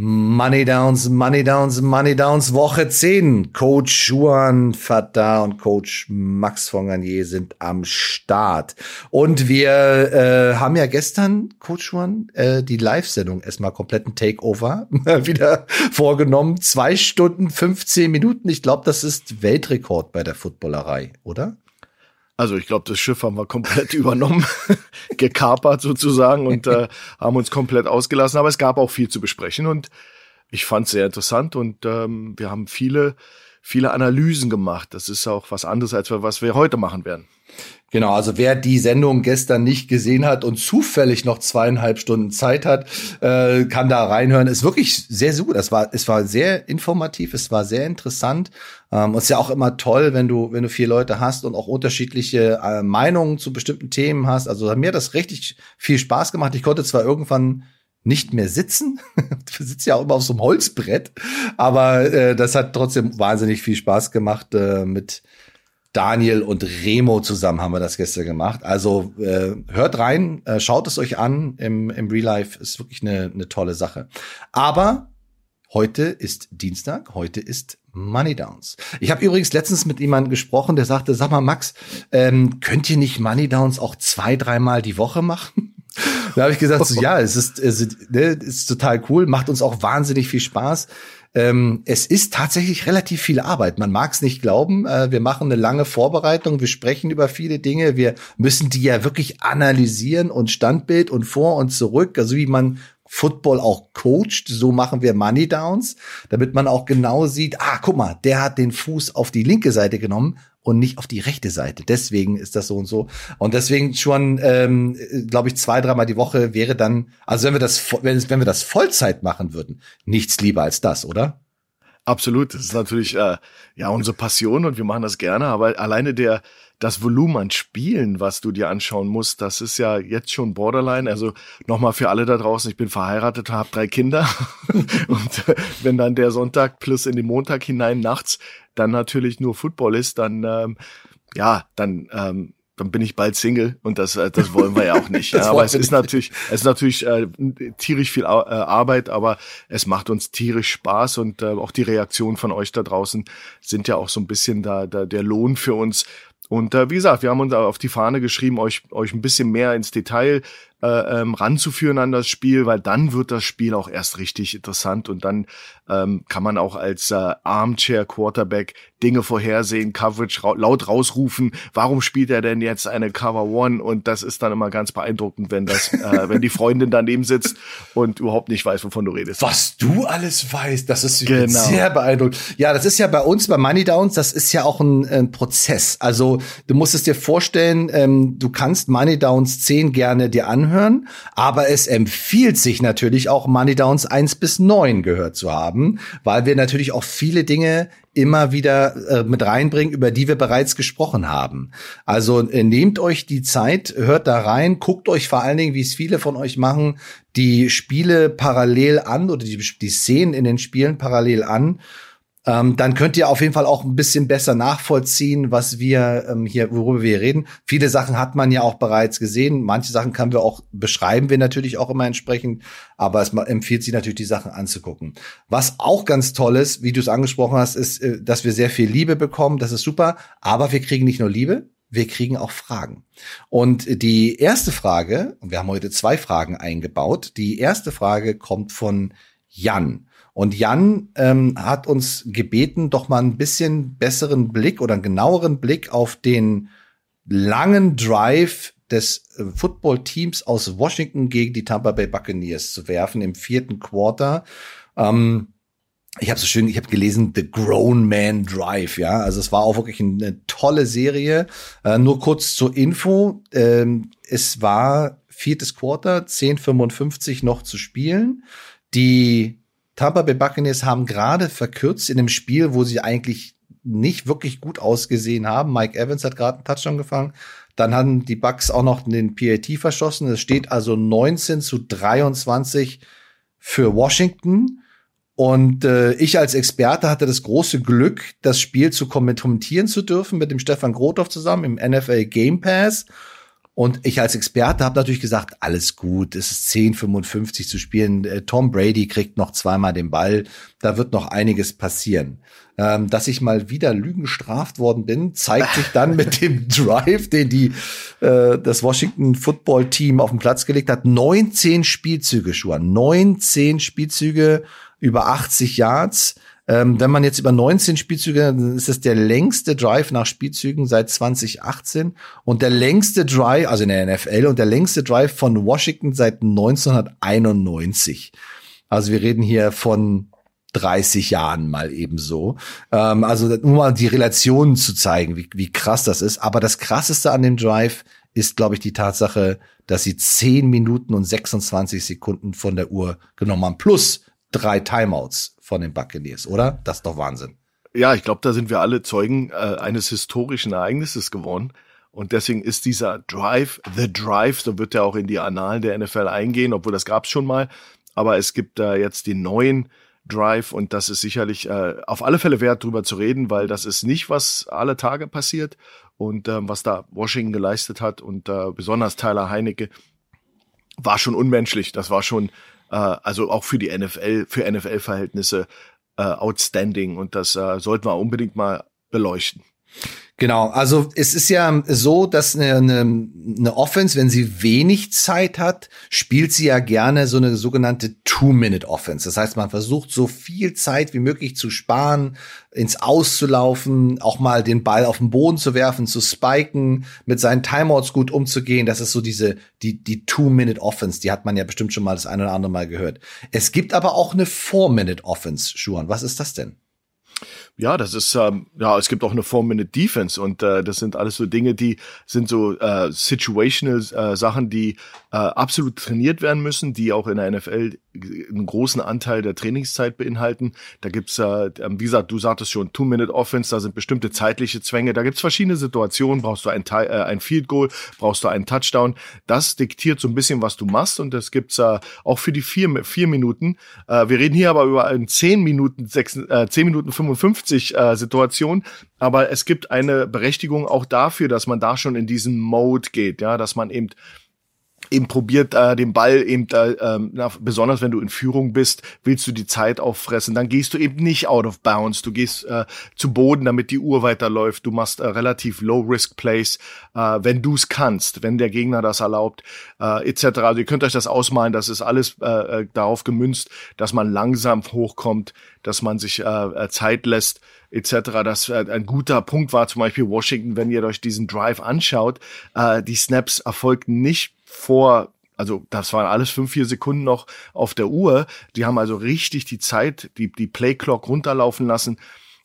Money Downs, Money Downs, Money Downs, Woche 10. Coach Juan Fatah und Coach Max von Garnier sind am Start. Und wir äh, haben ja gestern, Coach Juan, äh, die Live-Sendung erstmal kompletten Takeover wieder vorgenommen. Zwei Stunden, 15 Minuten. Ich glaube, das ist Weltrekord bei der Footballerei, oder? Also ich glaube, das Schiff haben wir komplett übernommen, gekapert sozusagen und äh, haben uns komplett ausgelassen. Aber es gab auch viel zu besprechen und ich fand es sehr interessant und ähm, wir haben viele, viele Analysen gemacht. Das ist auch was anderes, als was wir heute machen werden. Genau, also wer die Sendung gestern nicht gesehen hat und zufällig noch zweieinhalb Stunden Zeit hat, äh, kann da reinhören. Ist wirklich sehr, sehr gut. Es war, es war sehr informativ, es war sehr interessant. Ähm, ist ja auch immer toll, wenn du, wenn du vier Leute hast und auch unterschiedliche äh, Meinungen zu bestimmten Themen hast. Also mir hat das richtig viel Spaß gemacht. Ich konnte zwar irgendwann nicht mehr sitzen. du sitzt ja auch immer auf so einem Holzbrett, aber äh, das hat trotzdem wahnsinnig viel Spaß gemacht äh, mit Daniel und Remo zusammen haben wir das gestern gemacht. Also äh, hört rein, äh, schaut es euch an im, im Real Life. Ist wirklich eine, eine tolle Sache. Aber heute ist Dienstag, heute ist Money Downs. Ich habe übrigens letztens mit jemandem gesprochen, der sagte, sag mal Max, ähm, könnt ihr nicht Money Downs auch zwei, dreimal die Woche machen? da habe ich gesagt, so, ja, es ist, es ist, ne, es ist total cool, macht uns auch wahnsinnig viel Spaß. Ähm, es ist tatsächlich relativ viel Arbeit. Man mag es nicht glauben. Äh, wir machen eine lange Vorbereitung, wir sprechen über viele Dinge, wir müssen die ja wirklich analysieren und Standbild und vor und zurück, also wie man Football auch coacht, so machen wir Money Downs, damit man auch genau sieht, ah, guck mal, der hat den Fuß auf die linke Seite genommen und nicht auf die rechte Seite. Deswegen ist das so und so. Und deswegen schon, ähm, glaube ich, zwei, dreimal die Woche wäre dann, also wenn wir das, wenn, wenn wir das Vollzeit machen würden, nichts lieber als das, oder? Absolut. Das ist natürlich äh, ja unsere Passion und wir machen das gerne, aber alleine der das Volumen an Spielen, was du dir anschauen musst, das ist ja jetzt schon Borderline. Also nochmal für alle da draußen, ich bin verheiratet, habe drei Kinder und äh, wenn dann der Sonntag plus in den Montag hinein nachts dann natürlich nur Football ist, dann ähm, ja, dann ähm, dann bin ich bald Single und das äh, das wollen wir ja auch nicht. ja, aber es ist natürlich es ist natürlich äh, tierisch viel äh, Arbeit, aber es macht uns tierisch Spaß und äh, auch die Reaktion von euch da draußen sind ja auch so ein bisschen da, da der Lohn für uns. Und äh, wie gesagt, wir haben uns auf die Fahne geschrieben, euch euch ein bisschen mehr ins Detail äh, ähm, ranzuführen an das Spiel, weil dann wird das Spiel auch erst richtig interessant und dann ähm, kann man auch als äh, Armchair Quarterback Dinge vorhersehen, Coverage ra laut rausrufen. Warum spielt er denn jetzt eine Cover One? Und das ist dann immer ganz beeindruckend, wenn das, äh, wenn die Freundin daneben sitzt und überhaupt nicht weiß, wovon du redest. Was du alles weißt, das ist genau. sehr beeindruckend. Ja, das ist ja bei uns bei Money Downs, das ist ja auch ein, ein Prozess. Also du musst es dir vorstellen, ähm, du kannst Money Downs 10 gerne dir anhören, aber es empfiehlt sich natürlich auch Money Downs 1 bis 9 gehört zu haben, weil wir natürlich auch viele Dinge immer wieder äh, mit reinbringen, über die wir bereits gesprochen haben. Also äh, nehmt euch die Zeit, hört da rein, guckt euch vor allen Dingen, wie es viele von euch machen, die Spiele parallel an oder die, die Szenen in den Spielen parallel an ähm, dann könnt ihr auf jeden Fall auch ein bisschen besser nachvollziehen, was wir ähm, hier, worüber wir reden. Viele Sachen hat man ja auch bereits gesehen. Manche Sachen können wir auch, beschreiben wir natürlich auch immer entsprechend, aber es empfiehlt sich natürlich, die Sachen anzugucken. Was auch ganz toll ist, wie du es angesprochen hast, ist, äh, dass wir sehr viel Liebe bekommen. Das ist super. Aber wir kriegen nicht nur Liebe, wir kriegen auch Fragen. Und die erste Frage, und wir haben heute zwei Fragen eingebaut. Die erste Frage kommt von Jan. Und Jan ähm, hat uns gebeten, doch mal ein bisschen besseren Blick oder einen genaueren Blick auf den langen Drive des äh, Football-Teams aus Washington gegen die Tampa Bay Buccaneers zu werfen im vierten Quarter. Ähm, ich habe so schön, ich habe gelesen, The Grown Man Drive, ja. Also es war auch wirklich eine tolle Serie. Äh, nur kurz zur Info. Ähm, es war viertes Quarter, 10,55 noch zu spielen. Die Tampa Bay Buccaneers haben gerade verkürzt in einem Spiel, wo sie eigentlich nicht wirklich gut ausgesehen haben. Mike Evans hat gerade einen Touchdown gefangen. Dann haben die Bucks auch noch den PAT verschossen. Es steht also 19 zu 23 für Washington. Und äh, ich als Experte hatte das große Glück, das Spiel zu kommentieren zu dürfen mit dem Stefan Grothoff zusammen im NFL Game Pass. Und ich als Experte habe natürlich gesagt, alles gut, es ist 10,55 zu spielen. Äh, Tom Brady kriegt noch zweimal den Ball, da wird noch einiges passieren. Ähm, dass ich mal wieder Lügen gestraft worden bin, zeigt sich dann mit dem Drive, den die äh, das Washington Football Team auf den Platz gelegt hat. 19 Spielzüge, Schuhan. 19 Spielzüge über 80 Yards. Ähm, wenn man jetzt über 19 Spielzüge, dann ist es der längste Drive nach Spielzügen seit 2018 und der längste Drive, also in der NFL und der längste Drive von Washington seit 1991. Also wir reden hier von 30 Jahren mal ebenso. Ähm, also nur mal die Relationen zu zeigen, wie, wie krass das ist. Aber das krasseste an dem Drive ist, glaube ich, die Tatsache, dass sie 10 Minuten und 26 Sekunden von der Uhr genommen haben. Plus drei Timeouts von den Buccaneers, oder? Das ist doch Wahnsinn. Ja, ich glaube, da sind wir alle Zeugen äh, eines historischen Ereignisses geworden. Und deswegen ist dieser Drive, The Drive, so wird er auch in die Annalen der NFL eingehen, obwohl das gab's schon mal. Aber es gibt da äh, jetzt den neuen Drive und das ist sicherlich äh, auf alle Fälle wert, drüber zu reden, weil das ist nicht, was alle Tage passiert und äh, was da Washington geleistet hat und äh, besonders Tyler Heinecke war schon unmenschlich. Das war schon äh, also auch für die NFL, für NFL-Verhältnisse äh, outstanding und das äh, sollten wir unbedingt mal beleuchten. Genau, also es ist ja so, dass eine, eine, eine Offense, wenn sie wenig Zeit hat, spielt sie ja gerne so eine sogenannte Two-Minute-Offense. Das heißt, man versucht so viel Zeit wie möglich zu sparen, ins Auszulaufen, auch mal den Ball auf den Boden zu werfen, zu spiken, mit seinen Timeouts gut umzugehen. Das ist so diese, die, die Two-Minute-Offense. Die hat man ja bestimmt schon mal das eine oder andere Mal gehört. Es gibt aber auch eine Four-Minute-Offense, Schuhan. Was ist das denn? Ja, das ist ähm, ja, es gibt auch eine Four-Minute-Defense und äh, das sind alles so Dinge, die sind so äh, situational äh, Sachen, die äh, absolut trainiert werden müssen, die auch in der NFL einen großen Anteil der Trainingszeit beinhalten. Da gibt's, äh, wie gesagt, du sagtest schon, Two-Minute-Offense, da sind bestimmte zeitliche Zwänge, da gibt's verschiedene Situationen, brauchst du ein, äh, ein Field Goal, brauchst du einen Touchdown. Das diktiert so ein bisschen, was du machst und das gibt's äh, auch für die vier, vier Minuten. Äh, wir reden hier aber über einen zehn Minuten, sechs, äh, zehn Minuten 55 äh, Situation, aber es gibt eine Berechtigung auch dafür, dass man da schon in diesen Mode geht, ja, dass man eben eben probiert, äh, den Ball eben, äh, ähm, na, besonders wenn du in Führung bist, willst du die Zeit auffressen. Dann gehst du eben nicht out of bounds. Du gehst äh, zu Boden, damit die Uhr weiterläuft. Du machst äh, relativ Low-Risk-Plays, äh, wenn du es kannst, wenn der Gegner das erlaubt, äh, etc. Also ihr könnt euch das ausmalen, das ist alles äh, äh, darauf gemünzt, dass man langsam hochkommt, dass man sich äh, äh Zeit lässt, etc. Das äh, ein guter Punkt war zum Beispiel Washington, wenn ihr euch diesen Drive anschaut, äh, die Snaps erfolgten nicht vor also das waren alles fünf, vier Sekunden noch auf der Uhr. Die haben also richtig die Zeit, die, die Play Clock runterlaufen lassen.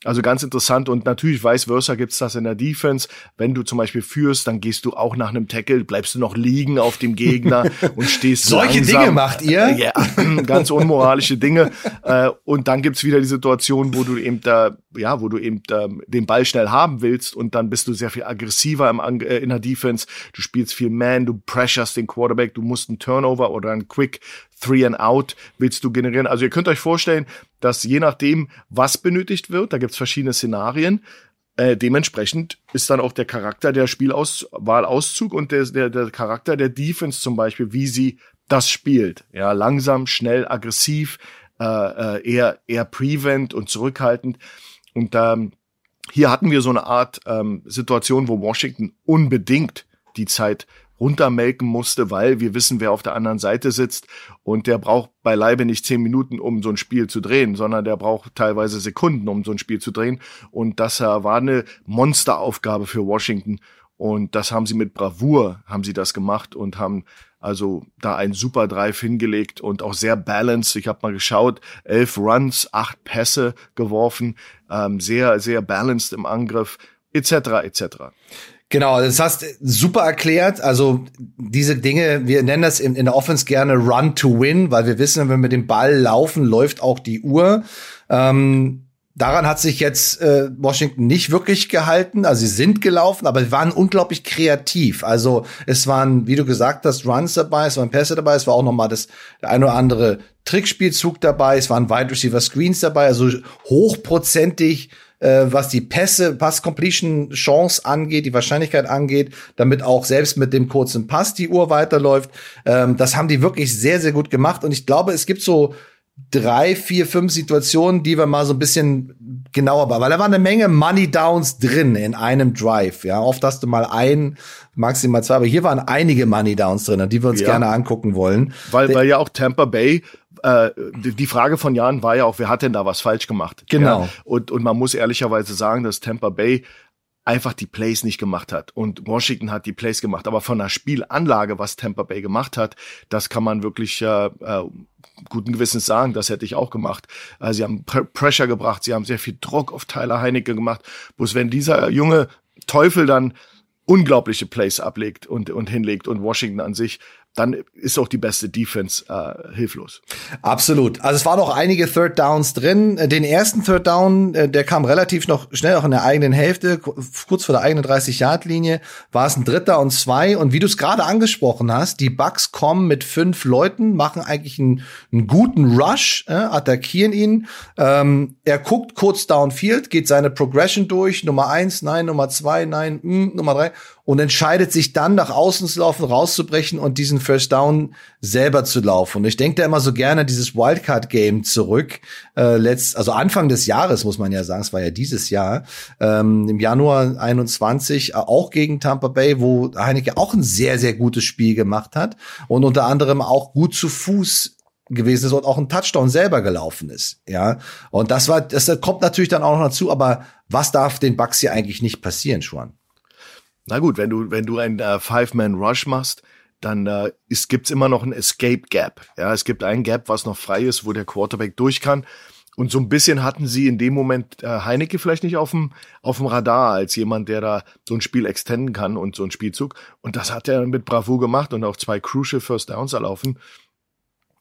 Also ganz interessant und natürlich vice versa gibt's das in der Defense. Wenn du zum Beispiel führst, dann gehst du auch nach einem Tackle, bleibst du noch liegen auf dem Gegner und stehst Solche langsam. Dinge macht ihr? Ja, ganz unmoralische Dinge. Äh, und dann gibt's wieder die Situation, wo du eben da, ja, wo du eben ähm, den Ball schnell haben willst und dann bist du sehr viel aggressiver im, äh, in der Defense. Du spielst viel Man, du pressurst den Quarterback, du musst einen Turnover oder einen Quick Three and Out willst du generieren. Also ihr könnt euch vorstellen, dass je nachdem, was benötigt wird, da gibt's verschiedene Szenarien, äh, dementsprechend ist dann auch der Charakter der Spielwahlauszug und der, der, der Charakter der Defense zum Beispiel, wie sie das spielt. Ja, langsam, schnell, aggressiv, äh, äh eher, eher prevent und zurückhaltend. Und ähm, hier hatten wir so eine Art ähm, Situation, wo Washington unbedingt die Zeit runtermelken musste, weil wir wissen, wer auf der anderen Seite sitzt und der braucht beileibe nicht zehn Minuten, um so ein Spiel zu drehen, sondern der braucht teilweise Sekunden, um so ein Spiel zu drehen. Und das äh, war eine Monsteraufgabe für Washington. Und das haben sie mit Bravour, haben sie das gemacht und haben also da einen super Drive hingelegt und auch sehr balanced. Ich habe mal geschaut, elf Runs, acht Pässe geworfen, ähm, sehr, sehr balanced im Angriff, etc. etc. Genau, das hast super erklärt. Also diese Dinge, wir nennen das in, in, der Offense gerne Run to Win, weil wir wissen, wenn wir dem Ball laufen, läuft auch die Uhr. Ähm, daran hat sich jetzt äh, Washington nicht wirklich gehalten. Also sie sind gelaufen, aber sie waren unglaublich kreativ. Also es waren, wie du gesagt hast, Runs dabei, es waren Pässe dabei, es war auch noch mal das der ein oder andere Trickspielzug dabei, es waren Wide Receiver Screens dabei, also hochprozentig äh, was die Pässe, Pass-Completion-Chance angeht, die Wahrscheinlichkeit angeht, damit auch selbst mit dem kurzen Pass die Uhr weiterläuft. Ähm, das haben die wirklich sehr, sehr gut gemacht. Und ich glaube, es gibt so drei, vier, fünf Situationen, die wir mal so ein bisschen genauer, weil da war eine Menge Money Downs drin in einem Drive. Ja, oft hast du mal ein, maximal zwei, aber hier waren einige Money Downs drin, die wir uns ja. gerne angucken wollen. Weil, weil ja auch Tampa Bay äh, die Frage von Jan war ja auch, wer hat denn da was falsch gemacht? Genau. Ja? Und, und man muss ehrlicherweise sagen, dass Tampa Bay einfach die Plays nicht gemacht hat. Und Washington hat die Plays gemacht. Aber von der Spielanlage, was Tampa Bay gemacht hat, das kann man wirklich äh, äh, guten Gewissens sagen, das hätte ich auch gemacht. Äh, sie haben Pr Pressure gebracht, sie haben sehr viel Druck auf Tyler Heinecke gemacht. Bloß wenn dieser junge Teufel dann unglaubliche Plays ablegt und, und hinlegt und Washington an sich dann ist auch die beste Defense äh, hilflos. Absolut. Also es waren noch einige Third Downs drin. Den ersten Third Down, äh, der kam relativ noch schnell auch in der eigenen Hälfte, kurz vor der eigenen 30-Yard-Linie, war es ein Dritter und zwei. Und wie du es gerade angesprochen hast, die Bucks kommen mit fünf Leuten, machen eigentlich einen, einen guten Rush, äh, attackieren ihn. Ähm, er guckt kurz downfield, geht seine Progression durch, Nummer eins, nein, Nummer zwei, nein, mh, hm, Nummer drei und entscheidet sich dann nach außen zu laufen, rauszubrechen und diesen First Down selber zu laufen. Und ich denke da immer so gerne dieses Wildcard Game zurück, äh, letzt, also Anfang des Jahres muss man ja sagen, es war ja dieses Jahr, ähm, im Januar 21 äh, auch gegen Tampa Bay, wo Heineke auch ein sehr sehr gutes Spiel gemacht hat und unter anderem auch gut zu Fuß gewesen ist und auch ein Touchdown selber gelaufen ist, ja. Und das war, das kommt natürlich dann auch noch dazu, aber was darf den Bucks hier eigentlich nicht passieren, Schwan? Na gut, wenn du, wenn du ein äh, Five-Man-Rush machst, dann äh, ist, gibt's immer noch ein Escape Gap. Ja, es gibt ein Gap, was noch frei ist, wo der Quarterback durch kann. Und so ein bisschen hatten sie in dem Moment äh, Heinecke vielleicht nicht auf dem, auf dem Radar als jemand, der da so ein Spiel extenden kann und so ein Spielzug. Und das hat er mit Bravo gemacht und auch zwei Crucial First Downs erlaufen.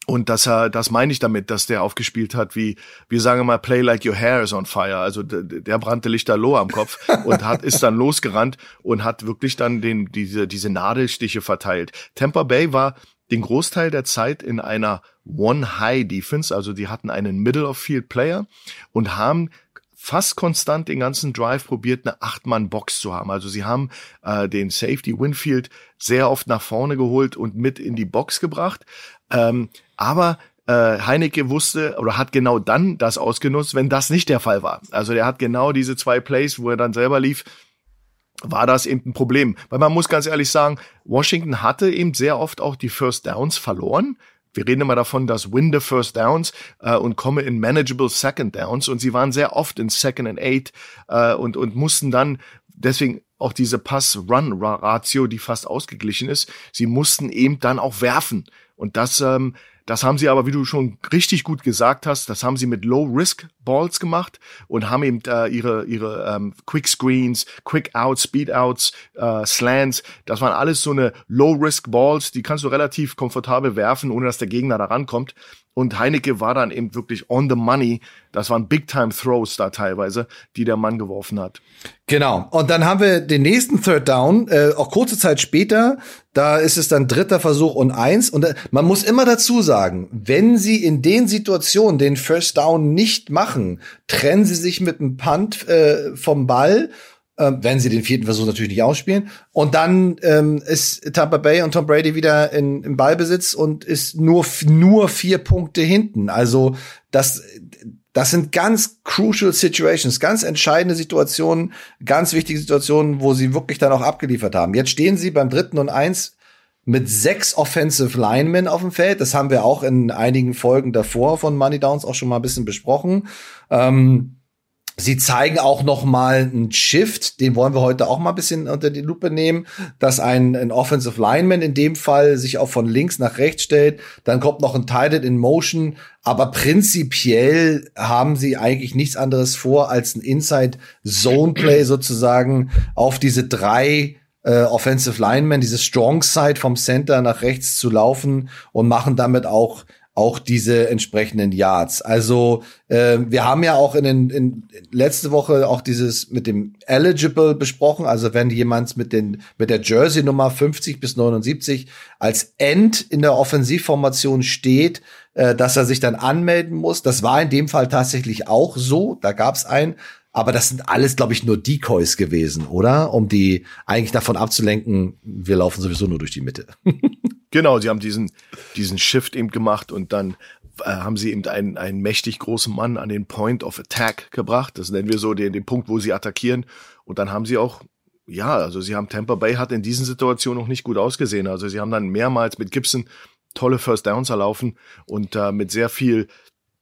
Und das, das meine ich damit, dass der aufgespielt hat, wie, wir sagen mal, play like your hair is on fire. Also der, brannte lichterloh am Kopf und hat, ist dann losgerannt und hat wirklich dann den, diese, diese Nadelstiche verteilt. Tampa Bay war den Großteil der Zeit in einer One-High-Defense, also die hatten einen Middle-of-Field-Player und haben fast konstant den ganzen Drive probiert, eine Acht-Mann-Box zu haben. Also sie haben äh, den Safety Winfield sehr oft nach vorne geholt und mit in die Box gebracht. Ähm, aber äh, Heinecke wusste oder hat genau dann das ausgenutzt, wenn das nicht der Fall war. Also der hat genau diese zwei Plays, wo er dann selber lief, war das eben ein Problem. Weil man muss ganz ehrlich sagen, Washington hatte eben sehr oft auch die First Downs verloren. Wir reden immer davon, dass win the First Downs äh, und komme in manageable Second Downs und sie waren sehr oft in Second and Eight äh, und, und mussten dann deswegen auch diese Pass-Run-Ratio, die fast ausgeglichen ist, sie mussten eben dann auch werfen. Und das, ähm, das haben sie aber, wie du schon richtig gut gesagt hast, das haben sie mit Low-Risk-Balls gemacht und haben eben äh, ihre, ihre ähm, Quick-Screens, Quick-Outs, Speed-Outs, äh, Slants, das waren alles so eine Low-Risk-Balls, die kannst du relativ komfortabel werfen, ohne dass der Gegner da rankommt. Und Heinecke war dann eben wirklich on the money. Das waren Big-Time-Throws da teilweise, die der Mann geworfen hat. Genau. Und dann haben wir den nächsten Third Down, äh, auch kurze Zeit später. Da ist es dann dritter Versuch und eins. Und äh, man muss immer dazu sagen, wenn sie in den Situationen den First Down nicht machen, trennen sie sich mit einem Punt äh, vom Ball äh, wenn sie den vierten Versuch natürlich nicht ausspielen. Und dann ähm, ist Tampa Bay und Tom Brady wieder in, im Ballbesitz und ist nur, nur vier Punkte hinten. Also das, das sind ganz crucial situations, ganz entscheidende Situationen, ganz wichtige Situationen, wo sie wirklich dann auch abgeliefert haben. Jetzt stehen sie beim dritten und eins mit sechs Offensive Linemen auf dem Feld. Das haben wir auch in einigen Folgen davor von Money Downs auch schon mal ein bisschen besprochen. Ähm, Sie zeigen auch noch mal einen Shift, den wollen wir heute auch mal ein bisschen unter die Lupe nehmen, dass ein, ein Offensive Lineman in dem Fall sich auch von links nach rechts stellt. Dann kommt noch ein Tied in Motion, aber prinzipiell haben sie eigentlich nichts anderes vor, als ein Inside Zone Play sozusagen auf diese drei äh, Offensive Linemen, diese Strong Side vom Center nach rechts zu laufen und machen damit auch auch diese entsprechenden Yards. Also äh, wir haben ja auch in, den, in letzte Woche auch dieses mit dem eligible besprochen. Also wenn jemand mit den mit der Jersey Nummer 50 bis 79 als End in der Offensivformation steht, äh, dass er sich dann anmelden muss. Das war in dem Fall tatsächlich auch so. Da gab es einen Aber das sind alles, glaube ich, nur Decoys gewesen, oder? Um die eigentlich davon abzulenken, wir laufen sowieso nur durch die Mitte. genau, sie haben diesen, diesen Shift eben gemacht und dann äh, haben sie eben einen, einen mächtig großen Mann an den Point of Attack gebracht. Das nennen wir so den, den Punkt, wo sie attackieren. Und dann haben sie auch, ja, also sie haben Tampa Bay hat in diesen Situationen noch nicht gut ausgesehen. Also sie haben dann mehrmals mit Gibson tolle First Downs erlaufen und äh, mit sehr viel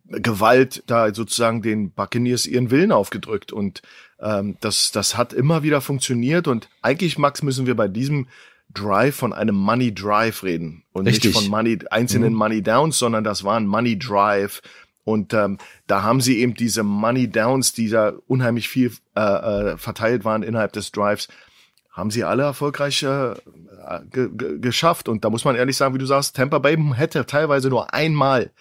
Gewalt da sozusagen den Buccaneers ihren Willen aufgedrückt. Und ähm, das, das hat immer wieder funktioniert. Und eigentlich, Max, müssen wir bei diesem Drive von einem Money Drive reden und Richtig. nicht von Money, einzelnen mhm. Money Downs, sondern das war ein Money Drive. Und ähm, da haben sie eben diese Money Downs, die da unheimlich viel äh, äh, verteilt waren innerhalb des Drives, haben sie alle erfolgreich äh, geschafft. Und da muss man ehrlich sagen, wie du sagst, Tampa Bay hätte teilweise nur einmal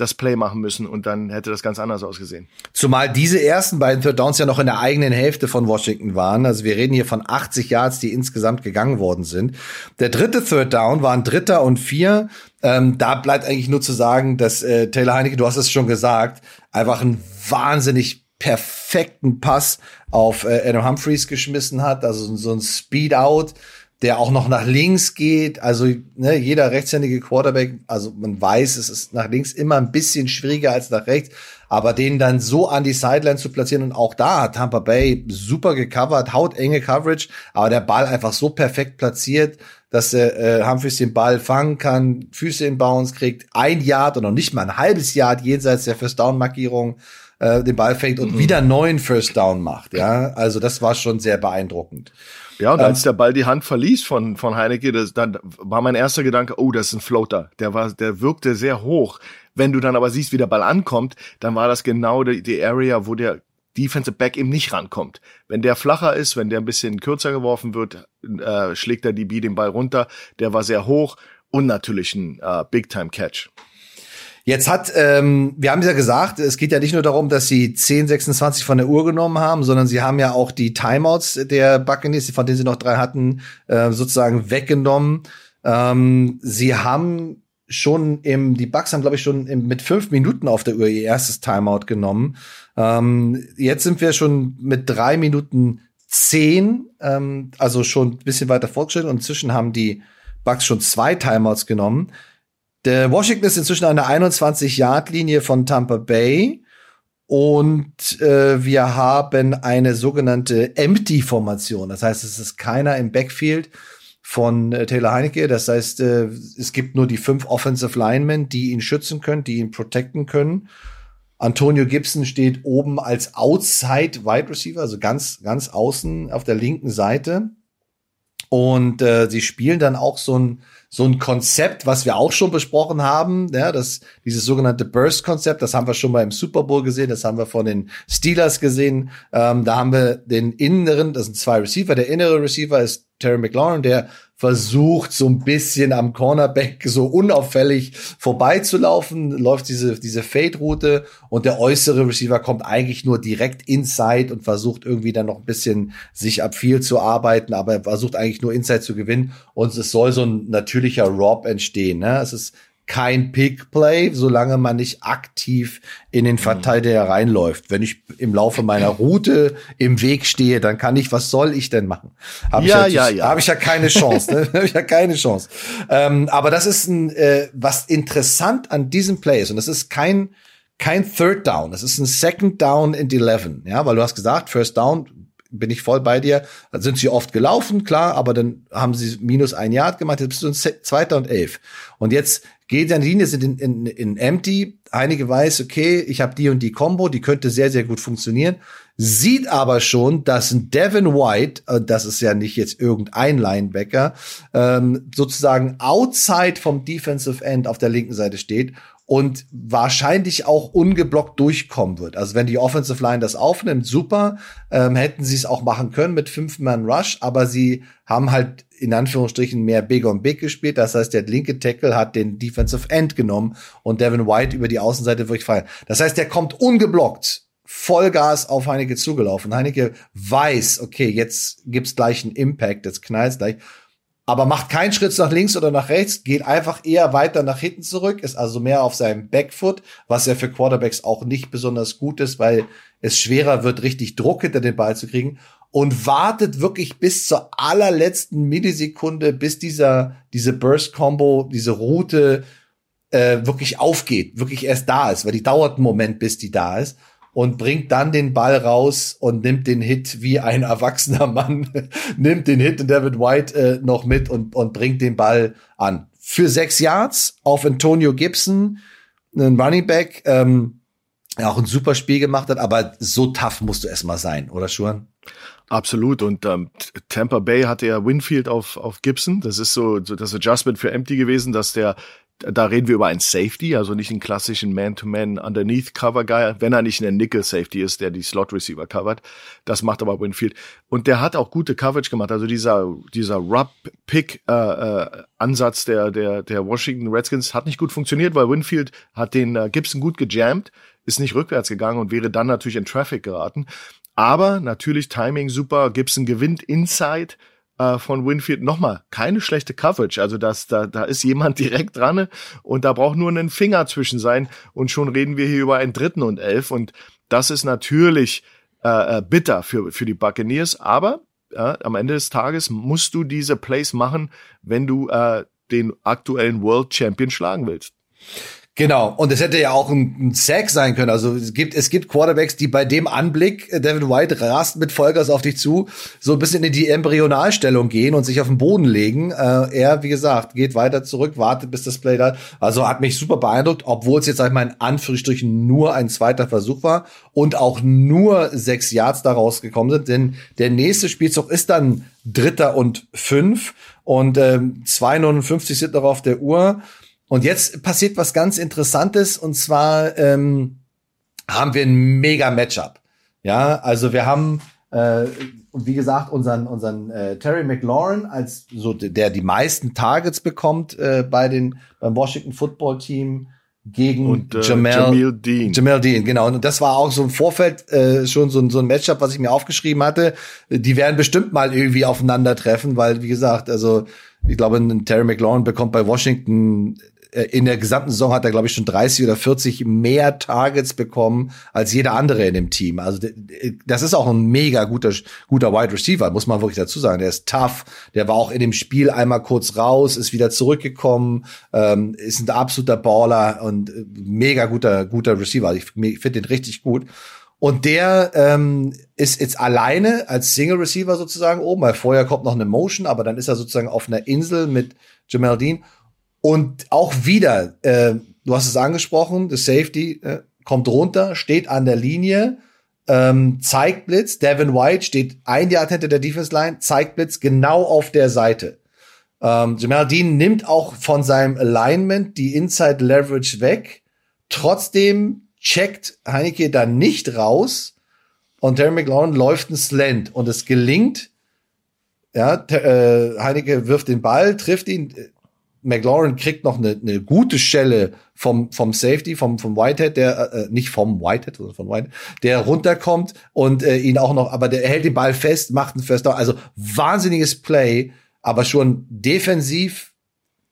das Play machen müssen und dann hätte das ganz anders ausgesehen. Zumal diese ersten beiden Third Downs ja noch in der eigenen Hälfte von Washington waren. Also wir reden hier von 80 Yards, die insgesamt gegangen worden sind. Der dritte Third Down war ein Dritter und Vier. Ähm, da bleibt eigentlich nur zu sagen, dass äh, Taylor Heineke, du hast es schon gesagt, einfach einen wahnsinnig perfekten Pass auf äh, Adam Humphreys geschmissen hat. Also so ein Speed Out der auch noch nach links geht. Also ne, jeder rechtshändige Quarterback, also man weiß, es ist nach links immer ein bisschen schwieriger als nach rechts, aber den dann so an die Sideline zu platzieren und auch da hat Tampa Bay super gecovert, hautenge Coverage, aber der Ball einfach so perfekt platziert, dass äh, Humphreys den Ball fangen kann, Füße in Bounce kriegt, ein Yard oder noch nicht mal ein halbes Yard jenseits der First Down Markierung äh, den Ball fängt und mhm. wieder neuen First Down macht. Ja, also das war schon sehr beeindruckend. Ja, und ähm, als der Ball die Hand verließ von, von Heineke, das, dann war mein erster Gedanke, oh, das ist ein Floater. Der war, der wirkte sehr hoch. Wenn du dann aber siehst, wie der Ball ankommt, dann war das genau die, die Area, wo der Defensive Back eben nicht rankommt. Wenn der flacher ist, wenn der ein bisschen kürzer geworfen wird, äh, schlägt der DB den Ball runter. Der war sehr hoch und natürlich ein äh, Big-Time-Catch. Jetzt hat, ähm, wir haben ja gesagt, es geht ja nicht nur darum, dass sie 10, 26 von der Uhr genommen haben, sondern sie haben ja auch die Timeouts der Buccaneers, von denen sie noch drei hatten, äh, sozusagen weggenommen. Ähm, sie haben schon im, die Bucks haben, glaube ich, schon im, mit fünf Minuten auf der Uhr ihr erstes Timeout genommen. Ähm, jetzt sind wir schon mit drei Minuten zehn, ähm, also schon ein bisschen weiter fortgeschritten und inzwischen haben die Bucks schon zwei Timeouts genommen. Der Washington ist inzwischen an der 21-Yard-Linie von Tampa Bay. Und äh, wir haben eine sogenannte Empty-Formation. Das heißt, es ist keiner im Backfield von äh, Taylor Heinecke. Das heißt, äh, es gibt nur die fünf Offensive Linemen, die ihn schützen können, die ihn protecten können. Antonio Gibson steht oben als Outside Wide Receiver, also ganz, ganz außen auf der linken Seite. Und äh, sie spielen dann auch so ein so ein Konzept, was wir auch schon besprochen haben, ja, das, dieses sogenannte Burst-Konzept, das haben wir schon mal im Super Bowl gesehen, das haben wir von den Steelers gesehen. Ähm, da haben wir den inneren, das sind zwei Receiver, der innere Receiver ist Terry McLaurin, der versucht so ein bisschen am Cornerback so unauffällig vorbeizulaufen, läuft diese, diese Fade-Route und der äußere Receiver kommt eigentlich nur direkt inside und versucht irgendwie dann noch ein bisschen sich ab viel zu arbeiten, aber er versucht eigentlich nur inside zu gewinnen und es soll so ein natürlicher Rob entstehen. Ne? Es ist kein Pick-Play, solange man nicht aktiv in den Verteidiger reinläuft. Wenn ich im Laufe meiner Route im Weg stehe, dann kann ich, was soll ich denn machen? Hab ja, ich ja, ja. Habe ich ja keine Chance. Ne? habe ich ja keine Chance. Ähm, aber das ist ein, äh, was interessant an diesem Play ist. Und das ist kein, kein Third Down. Das ist ein Second Down in 11. Ja, weil du hast gesagt, First Down bin ich voll bei dir. Dann sind sie oft gelaufen, klar, aber dann haben sie minus ein Yard gemacht. Jetzt bist du ein Zweiter und elf. Und jetzt geht an die Linie, sind in, in, in Empty. Einige weiß, okay, ich habe die und die Combo, die könnte sehr, sehr gut funktionieren. Sieht aber schon, dass ein Devin White, äh, das ist ja nicht jetzt irgendein Linebacker, ähm, sozusagen outside vom Defensive End auf der linken Seite steht und wahrscheinlich auch ungeblockt durchkommen wird. Also wenn die Offensive Line das aufnimmt, super, ähm, hätten sie es auch machen können mit fünf Man Rush, aber sie haben halt in Anführungsstrichen mehr Big on Big gespielt. Das heißt, der linke Tackle hat den Defensive End genommen und Devin White über die Außenseite wirklich frei. Das heißt, der kommt ungeblockt Vollgas auf Heineke zugelaufen. Heineke weiß, okay, jetzt gibt's gleich einen Impact, jetzt knallt's gleich aber macht keinen Schritt nach links oder nach rechts, geht einfach eher weiter nach hinten zurück, ist also mehr auf seinem Backfoot, was ja für Quarterbacks auch nicht besonders gut ist, weil es schwerer wird, richtig Druck hinter den Ball zu kriegen und wartet wirklich bis zur allerletzten Millisekunde, bis dieser, diese Burst-Combo, diese Route äh, wirklich aufgeht, wirklich erst da ist, weil die dauert einen Moment, bis die da ist und bringt dann den Ball raus und nimmt den Hit wie ein erwachsener Mann, nimmt den Hit in David White äh, noch mit und, und bringt den Ball an. Für sechs Yards auf Antonio Gibson, ein Running Back, ähm, auch ein super Spiel gemacht hat, aber so tough musst du erstmal sein, oder Schuhan? Absolut. Und ähm, Tampa Bay hatte ja Winfield auf, auf Gibson. Das ist so, so das Adjustment für Empty gewesen, dass der da reden wir über einen Safety, also nicht einen klassischen Man-to-Man Underneath Cover Guy, wenn er nicht ein Nickel Safety ist, der die Slot Receiver covert. Das macht aber Winfield. Und der hat auch gute Coverage gemacht. Also dieser, dieser Rub Pick, äh, äh, Ansatz der, der, der Washington Redskins hat nicht gut funktioniert, weil Winfield hat den äh, Gibson gut gejammt, ist nicht rückwärts gegangen und wäre dann natürlich in Traffic geraten. Aber natürlich Timing super. Gibson gewinnt Inside äh, von Winfield nochmal keine schlechte Coverage. Also das, da, da ist jemand direkt dran und da braucht nur ein Finger zwischen sein und schon reden wir hier über einen dritten und elf und das ist natürlich äh, äh bitter für, für die Buccaneers, aber ja, am Ende des Tages musst du diese Plays machen, wenn du äh, den aktuellen World Champion schlagen willst. Genau, und es hätte ja auch ein, ein Sack sein können. Also es gibt, es gibt Quarterbacks, die bei dem Anblick, äh, Devin White rast mit Vollgas auf dich zu, so ein bisschen in die Embryonalstellung gehen und sich auf den Boden legen. Äh, er, wie gesagt, geht weiter zurück, wartet, bis das Play da. Also hat mich super beeindruckt, obwohl es jetzt, sag ich mal, in Anführungsstrichen nur ein zweiter Versuch war und auch nur sechs Yards daraus gekommen sind. Denn der nächste Spielzug ist dann Dritter und fünf und ähm, 2,59 sind noch auf der Uhr. Und jetzt passiert was ganz Interessantes und zwar ähm, haben wir ein mega Matchup. Ja, also wir haben äh, wie gesagt unseren unseren äh, Terry McLaurin als so der die meisten Targets bekommt äh, bei den beim Washington Football Team gegen und, äh, Jamal, Jamil Dean. Jamal Dean, genau. Und das war auch so im Vorfeld äh, schon so ein, so ein Matchup, was ich mir aufgeschrieben hatte. Die werden bestimmt mal irgendwie aufeinandertreffen, weil, wie gesagt, also ich glaube, Terry McLaurin bekommt bei Washington in der gesamten Saison hat er, glaube ich, schon 30 oder 40 mehr Targets bekommen als jeder andere in dem Team. Also das ist auch ein mega guter, guter Wide Receiver, muss man wirklich dazu sagen. Der ist tough, der war auch in dem Spiel einmal kurz raus, ist wieder zurückgekommen, ähm, ist ein absoluter Baller und äh, mega guter, guter Receiver. Ich, ich finde den richtig gut. Und der ähm, ist jetzt alleine als Single Receiver sozusagen oben, weil vorher kommt noch eine Motion, aber dann ist er sozusagen auf einer Insel mit Jamal Dean. Und auch wieder, äh, du hast es angesprochen, der Safety äh, kommt runter, steht an der Linie, ähm, zeigt Blitz. Devin White steht ein Jahr hinter der Defense Line, zeigt Blitz genau auf der Seite. Ähm, Jamal Dean nimmt auch von seinem Alignment die Inside Leverage weg. Trotzdem checkt Heineke da nicht raus und Terry McLaurin läuft ein Slant und es gelingt. Ja, äh, Heineke wirft den Ball, trifft ihn, McLaurin kriegt noch eine, eine gute Stelle vom, vom Safety, vom, vom Whitehead, der, äh, nicht vom Whitehead, sondern von Whitehead, der runterkommt und äh, ihn auch noch, aber der hält den Ball fest, macht einen First Down. Also wahnsinniges Play, aber schon defensiv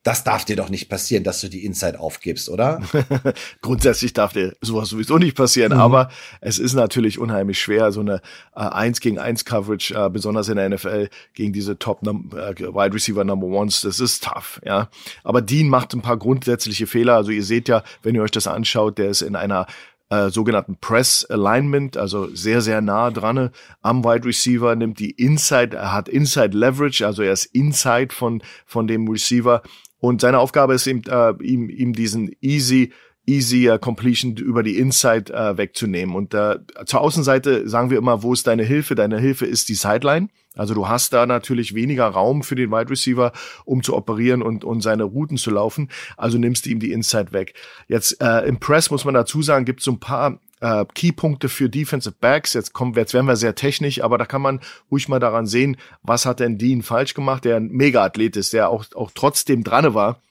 das darf dir doch nicht passieren, dass du die Inside aufgibst, oder? Grundsätzlich darf dir sowas sowieso nicht passieren, mhm. aber es ist natürlich unheimlich schwer, so eine äh, 1 gegen 1 Coverage, äh, besonders in der NFL, gegen diese Top äh, Wide Receiver Number Ones, das ist tough, ja. Aber Dean macht ein paar grundsätzliche Fehler. Also ihr seht ja, wenn ihr euch das anschaut, der ist in einer äh, sogenannten Press Alignment, also sehr, sehr nah dran am Wide Receiver, nimmt die Inside, er hat Inside Leverage, also er ist Inside von, von dem Receiver und seine Aufgabe ist ihm, äh, ihm, ihm diesen easy easy uh, Completion über die Inside uh, wegzunehmen. Und uh, zur Außenseite sagen wir immer, wo ist deine Hilfe? Deine Hilfe ist die Sideline. Also du hast da natürlich weniger Raum für den Wide Receiver, um zu operieren und, und seine Routen zu laufen. Also nimmst du ihm die Inside weg. Jetzt äh, im Press muss man dazu sagen, gibt es so ein paar äh, Keypunkte für Defensive Backs. Jetzt kommen, jetzt werden wir sehr technisch, aber da kann man ruhig mal daran sehen, was hat denn Dean falsch gemacht, der ein Mega-Athlet ist, der auch, auch trotzdem dran war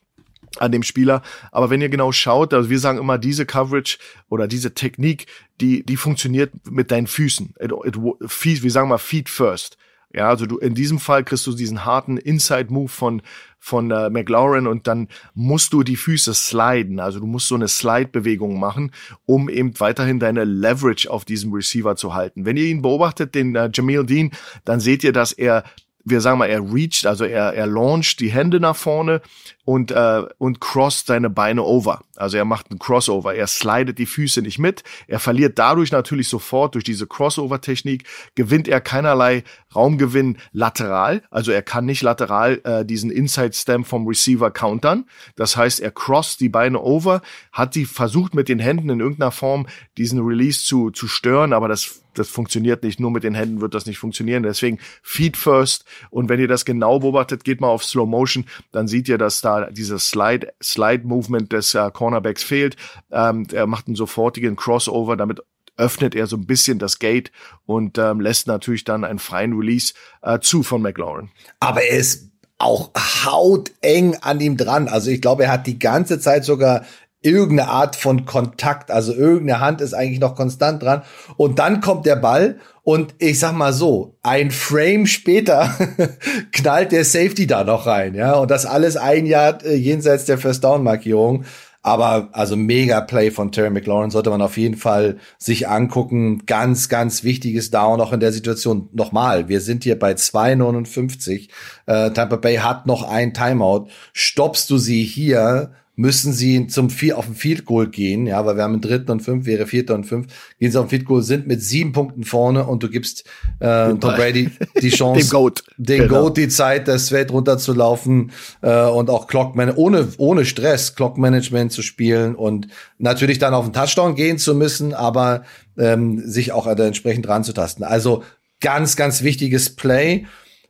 an dem Spieler. Aber wenn ihr genau schaut, also wir sagen immer, diese Coverage oder diese Technik, die, die funktioniert mit deinen Füßen. It, it, feet, wir sagen mal Feet first. Ja, also du in diesem Fall kriegst du diesen harten Inside Move von von äh, McLaurin und dann musst du die Füße sliden. Also du musst so eine Slide-Bewegung machen, um eben weiterhin deine Leverage auf diesem Receiver zu halten. Wenn ihr ihn beobachtet, den äh, Jamil Dean, dann seht ihr, dass er wir sagen mal, er reached, also er, er launcht die Hände nach vorne und, äh, und crossed seine Beine over. Also er macht einen Crossover. Er slidet die Füße nicht mit. Er verliert dadurch natürlich sofort durch diese Crossover-Technik, gewinnt er keinerlei Raumgewinn lateral. Also er kann nicht lateral äh, diesen Inside-Stamp vom Receiver countern. Das heißt, er crossed die Beine over, hat sie versucht mit den Händen in irgendeiner Form diesen Release zu, zu stören, aber das das funktioniert nicht. Nur mit den Händen wird das nicht funktionieren. Deswegen Feet first. Und wenn ihr das genau beobachtet, geht mal auf Slow Motion, dann seht ihr, dass da dieses Slide, Slide Movement des äh, Cornerbacks fehlt. Ähm, er macht einen sofortigen Crossover, damit öffnet er so ein bisschen das Gate und ähm, lässt natürlich dann einen freien Release äh, zu von McLaurin. Aber er ist auch hauteng an ihm dran. Also ich glaube, er hat die ganze Zeit sogar irgendeine Art von Kontakt, also irgendeine Hand ist eigentlich noch konstant dran. Und dann kommt der Ball und ich sag mal so, ein Frame später knallt der Safety da noch rein, ja. Und das alles ein Jahr äh, jenseits der First Down Markierung. Aber also mega Play von Terry McLaurin sollte man auf jeden Fall sich angucken. Ganz, ganz wichtiges Down auch in der Situation. Nochmal, wir sind hier bei 2,59. Äh, Tampa Bay hat noch ein Timeout. Stoppst du sie hier, müssen sie zum auf den Field Goal gehen, ja, weil wir haben einen dritten und fünf, wäre vierter und fünf, gehen sie auf den Field Goal, sind mit sieben Punkten vorne und du gibst äh, Tom Brady die Chance, dem Goat, den genau. Goat die Zeit, das Feld runterzulaufen äh, und auch Clockman ohne ohne Stress Clockmanagement zu spielen und natürlich dann auf den Touchdown gehen zu müssen, aber ähm, sich auch entsprechend ranzutasten. Also ganz ganz wichtiges Play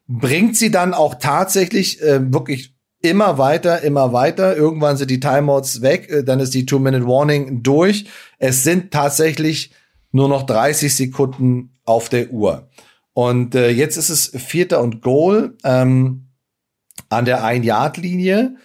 bringt sie dann auch tatsächlich äh, wirklich immer weiter, immer weiter. Irgendwann sind die Timeouts weg, äh, dann ist die Two-Minute-Warning durch. Es sind tatsächlich nur noch 30 Sekunden auf der Uhr. Und äh, jetzt ist es Vierter und Goal ähm, an der Ein-Yard-Linie.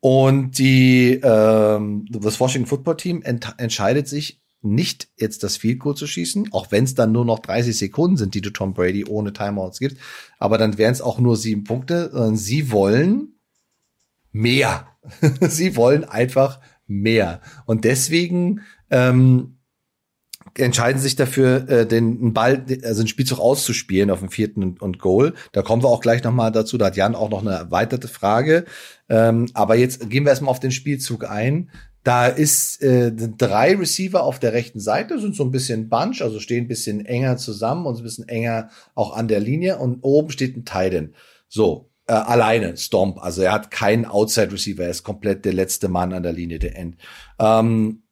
Und die, ähm, das Washington Football Team ent entscheidet sich nicht jetzt das Field Goal zu schießen, auch wenn es dann nur noch 30 Sekunden sind, die du Tom Brady ohne Timeouts gibt. Aber dann wären es auch nur sieben Punkte. Sondern sie wollen mehr. Sie wollen einfach mehr. Und deswegen ähm, entscheiden sich dafür, äh, den Ball, also den Spielzug auszuspielen auf dem vierten und, und Goal. Da kommen wir auch gleich nochmal dazu. Da hat Jan auch noch eine erweiterte Frage. Ähm, aber jetzt gehen wir erstmal auf den Spielzug ein. Da ist äh, drei Receiver auf der rechten Seite, sind so ein bisschen Bunch, also stehen ein bisschen enger zusammen und ein bisschen enger auch an der Linie. Und oben steht ein Titan. So, äh, alleine Stomp. Also er hat keinen Outside Receiver, er ist komplett der letzte Mann an der Linie der End. Ähm,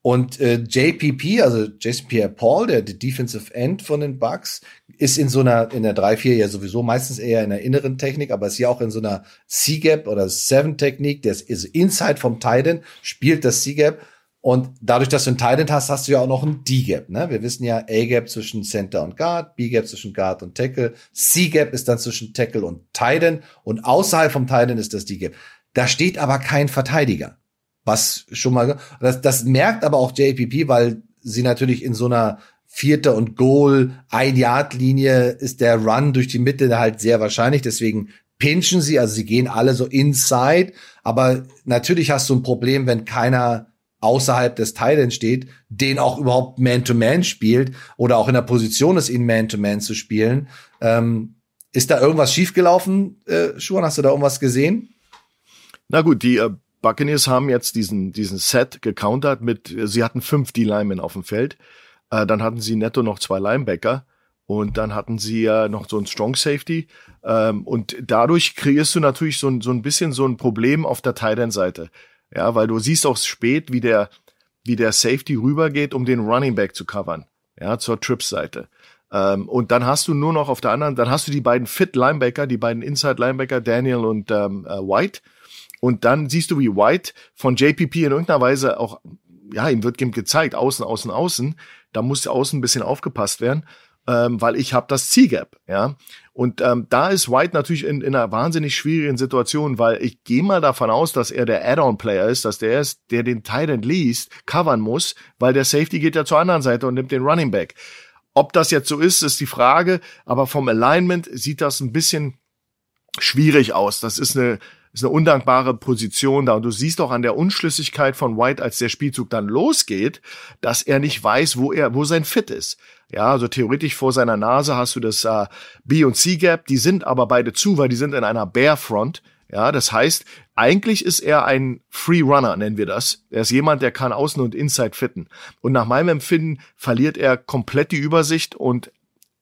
und äh, JPP, also Jason Pierre Paul, der, der Defensive End von den Bucks, ist in so einer, in der 3-4 ja sowieso meistens eher in der inneren Technik, aber ist hier auch in so einer C-Gap oder Seven-Technik, der ist, ist inside vom Titan, spielt das C-Gap und dadurch, dass du einen Tight hast, hast du ja auch noch ein D-Gap. Ne? Wir wissen ja, A-Gap zwischen Center und Guard, B-Gap zwischen Guard und Tackle, C-Gap ist dann zwischen Tackle und Tight und außerhalb vom Tight ist das D-Gap. Da steht aber kein Verteidiger. Was schon mal, das, das merkt aber auch JPP, weil sie natürlich in so einer Vierter und Goal, ein Yard Linie ist der Run durch die Mitte halt sehr wahrscheinlich. Deswegen pinchen sie, also sie gehen alle so inside. Aber natürlich hast du ein Problem, wenn keiner außerhalb des Titans steht, den auch überhaupt Man-to-Man -Man spielt oder auch in der Position ist, ihn Man-to-Man -Man zu spielen. Ähm, ist da irgendwas schiefgelaufen, äh, Schuhan? Hast du da irgendwas gesehen? Na gut, die äh, Buccaneers haben jetzt diesen, diesen Set gecountert mit, sie hatten fünf D-Linemen auf dem Feld, äh, dann hatten sie netto noch zwei Linebacker und dann hatten sie ja noch so ein Strong Safety ähm, und dadurch kreierst du natürlich so, so ein bisschen so ein Problem auf der Tight Seite. Ja, weil du siehst auch spät, wie der, wie der Safety rübergeht, um den Running Back zu covern. Ja, zur Trips-Seite. Ähm, und dann hast du nur noch auf der anderen, dann hast du die beiden Fit Linebacker, die beiden Inside Linebacker, Daniel und ähm, äh, White. Und dann siehst du, wie White von JPP in irgendeiner Weise auch, ja, ihm wird gezeigt, außen, außen, außen. Da muss außen ein bisschen aufgepasst werden, ähm, weil ich habe das C-Gap, ja. Und ähm, da ist White natürlich in, in einer wahnsinnig schwierigen Situation, weil ich gehe mal davon aus, dass er der Add-on-Player ist, dass der ist, der den Tight End liest, covern muss, weil der Safety geht ja zur anderen Seite und nimmt den Running Back. Ob das jetzt so ist, ist die Frage, aber vom Alignment sieht das ein bisschen schwierig aus. Das ist eine, ist eine undankbare Position da. Und du siehst auch an der Unschlüssigkeit von White, als der Spielzug dann losgeht, dass er nicht weiß, wo er, wo sein Fit ist. Ja, also theoretisch vor seiner Nase hast du das äh, B und C Gap, die sind aber beide zu, weil die sind in einer Bare Front. Ja, das heißt, eigentlich ist er ein Free Runner, nennen wir das. Er ist jemand, der kann außen und inside fitten. Und nach meinem Empfinden verliert er komplett die Übersicht und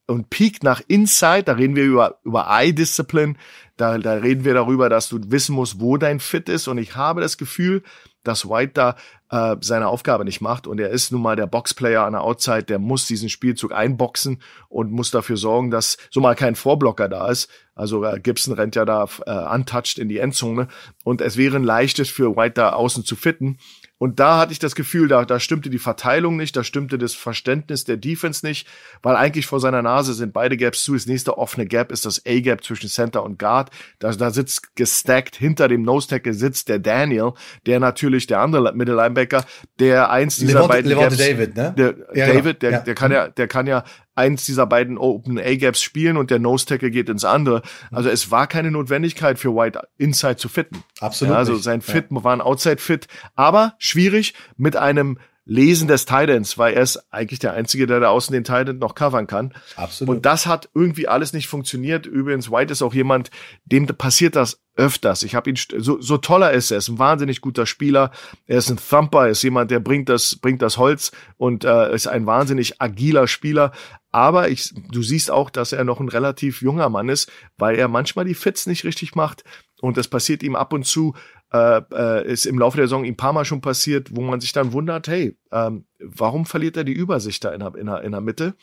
und peakt nach Inside, da reden wir über, über Eye-Discipline, da, da reden wir darüber, dass du wissen musst, wo dein Fit ist. Und ich habe das Gefühl, dass White da äh, seine Aufgabe nicht macht. Und er ist nun mal der Boxplayer an der Outside, der muss diesen Spielzug einboxen und muss dafür sorgen, dass so mal kein Vorblocker da ist. Also äh, Gibson rennt ja da äh, untouched in die Endzone. Und es wäre ein leichtes für White da außen zu fitten. Und da hatte ich das Gefühl, da, da stimmte die Verteilung nicht, da stimmte das Verständnis der Defense nicht, weil eigentlich vor seiner Nase sind beide Gaps zu. Das nächste offene Gap ist das A-Gap zwischen Center und Guard. Da, da sitzt gestackt, hinter dem Nose-Tackle sitzt der Daniel, der natürlich der andere Middle-Linebacker, der eins dieser Levante, beiden Levante Gaps, David, ne? Der, ja, David, der, ja. der kann ja, der kann ja eins dieser beiden Open A-Gaps spielen und der Nose Tackle geht ins andere. Also es war keine Notwendigkeit für White Inside zu fitten. Absolut. Ja, also sein Fit ja. war ein Outside Fit, aber schwierig mit einem Lesen des Titans, weil er ist eigentlich der Einzige, der da außen den Titan noch covern kann. Absolut. Und das hat irgendwie alles nicht funktioniert. Übrigens, White ist auch jemand, dem passiert das öfters. Ich habe ihn so, so toller ist er, ist ein wahnsinnig guter Spieler. Er ist ein Thumper, er ist jemand, der bringt das bringt das Holz und äh, ist ein wahnsinnig agiler Spieler. Aber ich, du siehst auch, dass er noch ein relativ junger Mann ist, weil er manchmal die Fits nicht richtig macht. Und das passiert ihm ab und zu, äh, äh, ist im Laufe der Saison ein paar Mal schon passiert, wo man sich dann wundert, hey, ähm, warum verliert er die Übersicht da in der, in der, in der Mitte?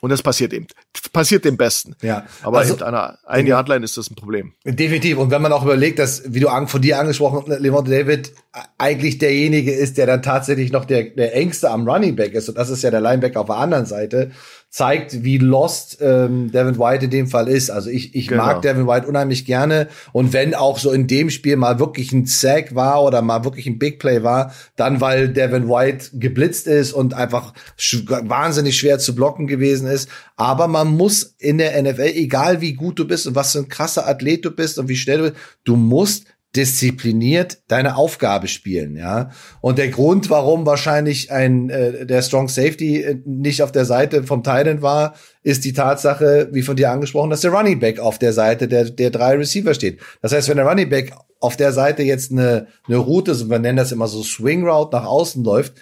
Und das passiert eben. Passiert dem Besten. Ja. Aber also, einer ein Yardline ist das ein Problem. Definitiv. Und wenn man auch überlegt, dass, wie du von dir angesprochen, Levante David eigentlich derjenige ist, der dann tatsächlich noch der, der engste am Running Back ist. Und das ist ja der Linebacker auf der anderen Seite zeigt, wie lost ähm, Devin White in dem Fall ist. Also ich, ich genau. mag Devin White unheimlich gerne. Und wenn auch so in dem Spiel mal wirklich ein Sack war oder mal wirklich ein Big Play war, dann weil Devin White geblitzt ist und einfach sch wahnsinnig schwer zu blocken gewesen ist. Aber man muss in der NFL, egal wie gut du bist und was für ein krasser Athlet du bist und wie schnell du bist, du musst diszipliniert deine Aufgabe spielen, ja. Und der Grund, warum wahrscheinlich ein äh, der Strong Safety äh, nicht auf der Seite vom Titan war, ist die Tatsache, wie von dir angesprochen, dass der Running Back auf der Seite der der drei Receiver steht. Das heißt, wenn der Running Back auf der Seite jetzt eine eine Route, so wir nennen das immer so Swing Route nach außen läuft,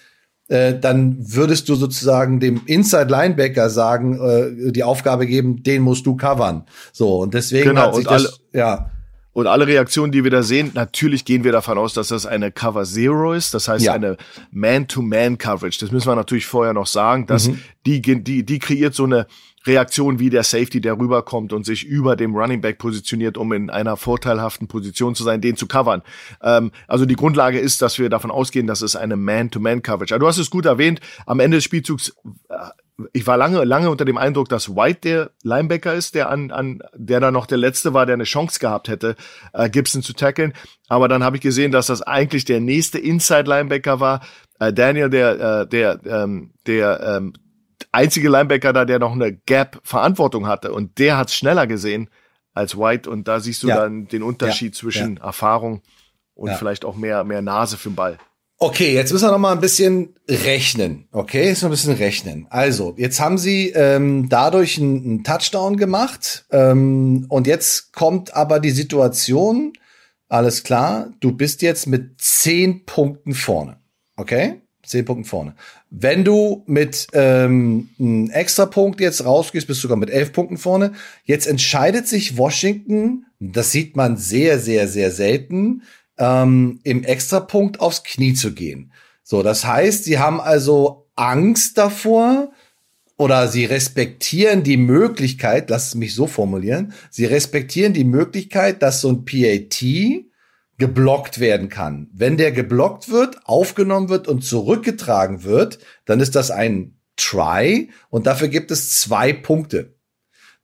äh, dann würdest du sozusagen dem Inside Linebacker sagen, äh, die Aufgabe geben, den musst du covern. So und deswegen genau, hat sich das, ja und alle Reaktionen, die wir da sehen, natürlich gehen wir davon aus, dass das eine Cover Zero ist, das heißt ja. eine Man-to-Man-Coverage. Das müssen wir natürlich vorher noch sagen, dass mhm. die, die, die kreiert so eine Reaktion wie der Safety, der rüberkommt und sich über dem Running Back positioniert, um in einer vorteilhaften Position zu sein, den zu covern. Ähm, also die Grundlage ist, dass wir davon ausgehen, dass es eine Man-to-Man-Coverage. Also du hast es gut erwähnt, am Ende des Spielzugs äh, ich war lange, lange unter dem Eindruck, dass White der Linebacker ist, der an, an, der da noch der letzte war, der eine Chance gehabt hätte, äh, Gibson zu tackeln. Aber dann habe ich gesehen, dass das eigentlich der nächste Inside Linebacker war. Äh, Daniel, der, äh, der, ähm, der ähm, einzige Linebacker da, der noch eine Gap Verantwortung hatte. Und der hat's schneller gesehen als White. Und da siehst du ja. dann den Unterschied ja. zwischen ja. Erfahrung und vielleicht auch mehr, mehr Nase für den Ball. Okay, jetzt müssen wir noch mal ein bisschen rechnen. Okay, jetzt noch ein bisschen rechnen. Also, jetzt haben sie ähm, dadurch einen, einen Touchdown gemacht ähm, und jetzt kommt aber die Situation, alles klar, du bist jetzt mit zehn Punkten vorne. Okay? Zehn Punkten vorne. Wenn du mit ähm, einem Extrapunkt jetzt rausgehst, bist du sogar mit elf Punkten vorne. Jetzt entscheidet sich Washington, das sieht man sehr, sehr, sehr selten, ähm, im Extrapunkt aufs Knie zu gehen. So, das heißt, sie haben also Angst davor oder sie respektieren die Möglichkeit, lass es mich so formulieren, sie respektieren die Möglichkeit, dass so ein PAT geblockt werden kann. Wenn der geblockt wird, aufgenommen wird und zurückgetragen wird, dann ist das ein Try und dafür gibt es zwei Punkte.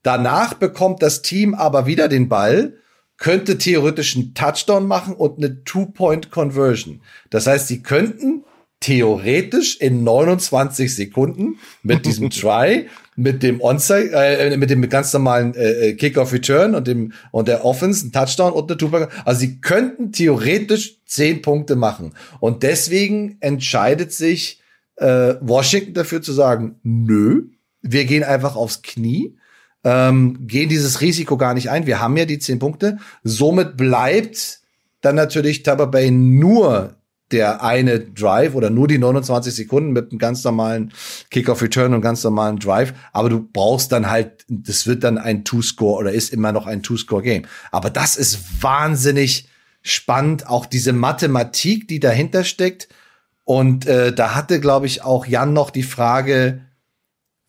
Danach bekommt das Team aber wieder den Ball könnte theoretisch einen Touchdown machen und eine Two-Point-Conversion. Das heißt, sie könnten theoretisch in 29 Sekunden mit diesem Try mit dem Onside, äh, mit dem ganz normalen äh, äh Kickoff Return und dem und der Offense, ein Touchdown und eine Two Also sie könnten theoretisch zehn Punkte machen. Und deswegen entscheidet sich äh, Washington dafür zu sagen, nö, wir gehen einfach aufs Knie, ähm, gehen dieses Risiko gar nicht ein. Wir haben ja die zehn Punkte. Somit bleibt dann natürlich Tampa Bay nur der eine Drive oder nur die 29 Sekunden mit einem ganz normalen Kickoff-Return und ganz normalen Drive. Aber du brauchst dann halt, das wird dann ein Two-Score oder ist immer noch ein Two-Score-Game. Aber das ist wahnsinnig spannend, auch diese Mathematik, die dahinter steckt. Und äh, da hatte, glaube ich, auch Jan noch die Frage,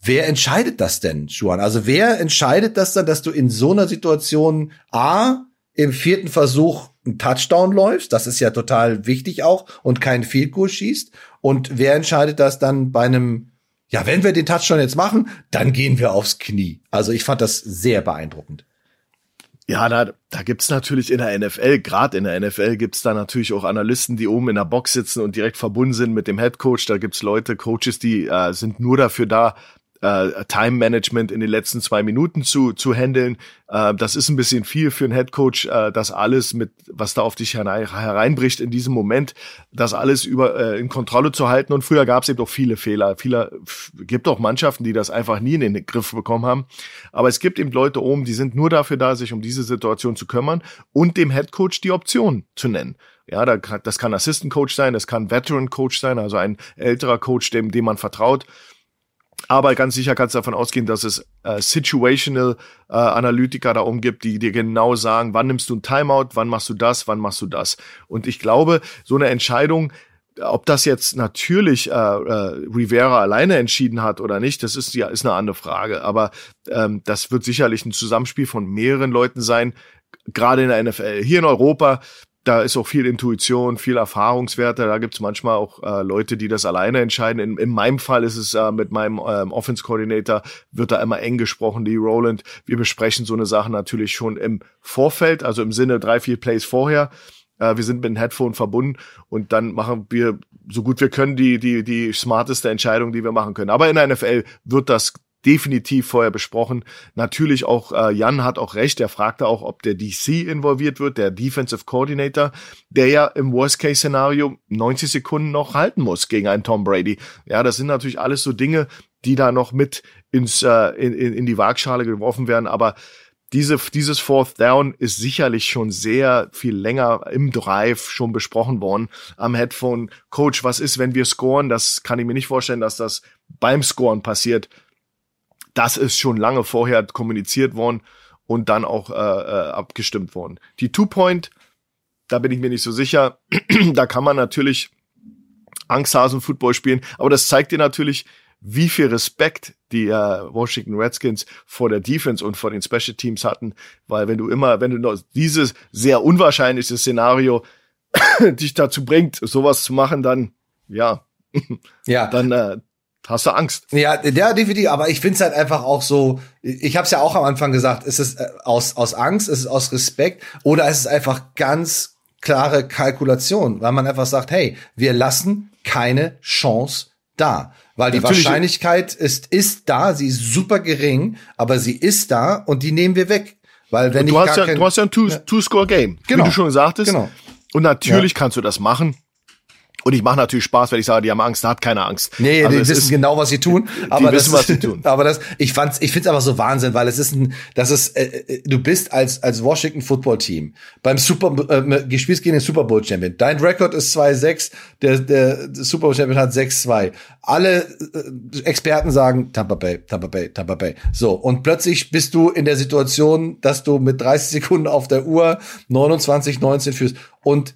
wer entscheidet das denn, Juan? Also wer entscheidet das dann, dass du in so einer Situation A im vierten Versuch einen Touchdown läufst, das ist ja total wichtig auch, und keinen Field Goal schießt. Und wer entscheidet das dann bei einem, ja, wenn wir den Touchdown jetzt machen, dann gehen wir aufs Knie. Also ich fand das sehr beeindruckend. Ja, da, da gibt's natürlich in der NFL, gerade in der NFL, gibt's da natürlich auch Analysten, die oben in der Box sitzen und direkt verbunden sind mit dem Head Coach. Da gibt's Leute, Coaches, die äh, sind nur dafür da, äh, Time Management in den letzten zwei Minuten zu, zu handeln. Äh, das ist ein bisschen viel für einen Head Coach, äh, das alles mit, was da auf dich herein, hereinbricht in diesem Moment, das alles über äh, in Kontrolle zu halten. Und früher gab es eben auch viele Fehler. Viele gibt auch Mannschaften, die das einfach nie in den Griff bekommen haben. Aber es gibt eben Leute oben, die sind nur dafür da, sich um diese Situation zu kümmern und dem Head Coach die Option zu nennen. Ja, das kann Assistant Coach sein, das kann Veteran Coach sein, also ein älterer Coach, dem, dem man vertraut. Aber ganz sicher kannst du davon ausgehen, dass es äh, Situational äh, Analytiker da umgibt, die dir genau sagen, wann nimmst du ein Timeout, wann machst du das, wann machst du das. Und ich glaube, so eine Entscheidung, ob das jetzt natürlich äh, äh, Rivera alleine entschieden hat oder nicht, das ist ja ist eine andere Frage. Aber ähm, das wird sicherlich ein Zusammenspiel von mehreren Leuten sein, gerade in der NFL. Hier in Europa da ist auch viel Intuition, viel Erfahrungswerte. Da gibt's manchmal auch äh, Leute, die das alleine entscheiden. In, in meinem Fall ist es äh, mit meinem ähm, Offense Coordinator, wird da immer eng gesprochen, die Roland. Wir besprechen so eine Sache natürlich schon im Vorfeld, also im Sinne drei, vier Plays vorher. Äh, wir sind mit dem Headphone verbunden und dann machen wir so gut wir können die, die, die smarteste Entscheidung, die wir machen können. Aber in der NFL wird das definitiv vorher besprochen. Natürlich auch, äh, Jan hat auch recht, er fragte auch, ob der DC involviert wird, der Defensive Coordinator, der ja im Worst-Case-Szenario 90 Sekunden noch halten muss gegen einen Tom Brady. Ja, das sind natürlich alles so Dinge, die da noch mit ins, äh, in, in die Waagschale geworfen werden, aber diese, dieses Fourth Down ist sicherlich schon sehr viel länger im Drive schon besprochen worden am Headphone. Coach, was ist, wenn wir scoren? Das kann ich mir nicht vorstellen, dass das beim Scoren passiert das ist schon lange vorher kommuniziert worden und dann auch äh, äh, abgestimmt worden. Die Two-Point, da bin ich mir nicht so sicher. da kann man natürlich Angsthasen-Football spielen, aber das zeigt dir natürlich, wie viel Respekt die äh, Washington Redskins vor der Defense und vor den Special Teams hatten, weil wenn du immer, wenn du noch dieses sehr unwahrscheinliche Szenario dich dazu bringt, sowas zu machen, dann ja, ja, dann äh, hast du Angst. Ja, ja, definitiv. Aber ich finde es halt einfach auch so, ich habe es ja auch am Anfang gesagt, ist es äh, aus, aus Angst, ist es aus Respekt oder ist es einfach ganz klare Kalkulation, weil man einfach sagt, hey, wir lassen keine Chance da. Weil die Natürlich. Wahrscheinlichkeit ist, ist da, sie ist super gering, aber sie ist da und die nehmen wir weg. Weil wenn du ich hast ja, du hast ja ein Two-Score-Game, genau. wie du schon sagtest. Genau. Und natürlich ja. kannst du das machen. Und ich mache natürlich Spaß, wenn ich sage, die haben Angst, da hat keine Angst. Nee, also die wissen ist, genau, was sie tun. Aber die wissen, das, was sie tun. Aber das, ich fand's, ich find's aber so Wahnsinn, weil es ist ein, das ist, äh, äh du bist als als Washington Football Team beim Super, äh, gespielt gegen den Super Bowl Champion. Dein Rekord ist 2-6, der der Super Bowl Champion hat 6-2. Alle äh, Experten sagen Tampa Bay, Tampa Bay, Tampa Bay. So und plötzlich bist du in der Situation, dass du mit 30 Sekunden auf der Uhr 29-19 führst und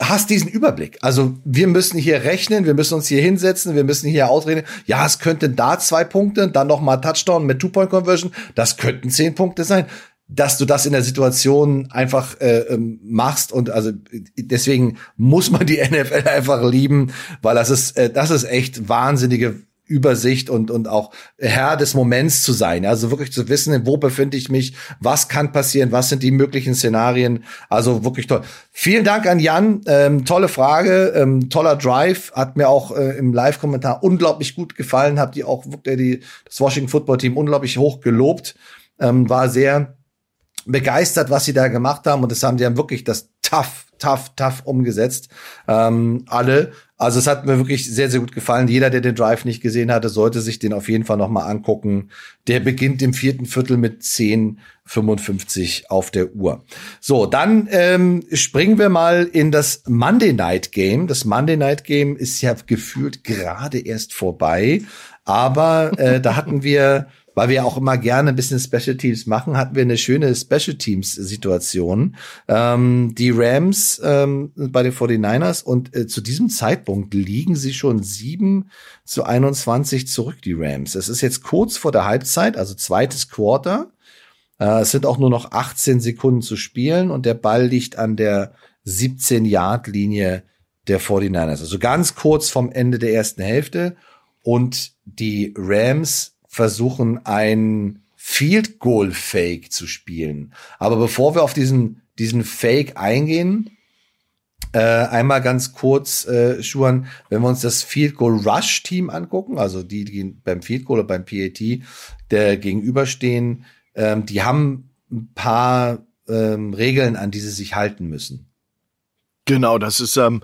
hast diesen Überblick. Also wir müssen hier rechnen, wir müssen uns hier hinsetzen, wir müssen hier ausreden. Ja, es könnten da zwei Punkte, dann noch mal Touchdown mit Two-Point-Conversion. Das könnten zehn Punkte sein. Dass du das in der Situation einfach äh, ähm, machst und also deswegen muss man die NFL einfach lieben, weil das ist äh, das ist echt wahnsinnige Übersicht und, und auch Herr des Moments zu sein. Also wirklich zu wissen, wo befinde ich mich, was kann passieren, was sind die möglichen Szenarien. Also wirklich toll. Vielen Dank an Jan. Ähm, tolle Frage, ähm, toller Drive. Hat mir auch äh, im Live-Kommentar unglaublich gut gefallen. Habt ihr auch äh, die, das Washington Football Team unglaublich hoch gelobt. Ähm, war sehr begeistert, was sie da gemacht haben. Und das haben die dann wirklich das tough, tough, tough umgesetzt. Ähm, alle. Also es hat mir wirklich sehr, sehr gut gefallen. Jeder, der den Drive nicht gesehen hatte, sollte sich den auf jeden Fall nochmal angucken. Der beginnt im vierten Viertel mit 10,55 auf der Uhr. So, dann ähm, springen wir mal in das Monday Night Game. Das Monday Night Game ist ja gefühlt gerade erst vorbei. Aber äh, da hatten wir weil wir auch immer gerne ein bisschen Special Teams machen, hatten wir eine schöne Special Teams Situation. Ähm, die Rams ähm, bei den 49ers und äh, zu diesem Zeitpunkt liegen sie schon 7 zu 21 zurück, die Rams. Es ist jetzt kurz vor der Halbzeit, also zweites Quarter. Äh, es sind auch nur noch 18 Sekunden zu spielen und der Ball liegt an der 17-Yard-Linie der 49ers. Also ganz kurz vom Ende der ersten Hälfte. Und die Rams versuchen, ein Field Goal Fake zu spielen. Aber bevor wir auf diesen, diesen Fake eingehen, äh, einmal ganz kurz, äh, Schuhan, wenn wir uns das Field Goal Rush Team angucken, also die, die beim Field Goal oder beim PAT der gegenüberstehen, ähm, die haben ein paar ähm, Regeln, an die sie sich halten müssen. Genau, das ist, ähm,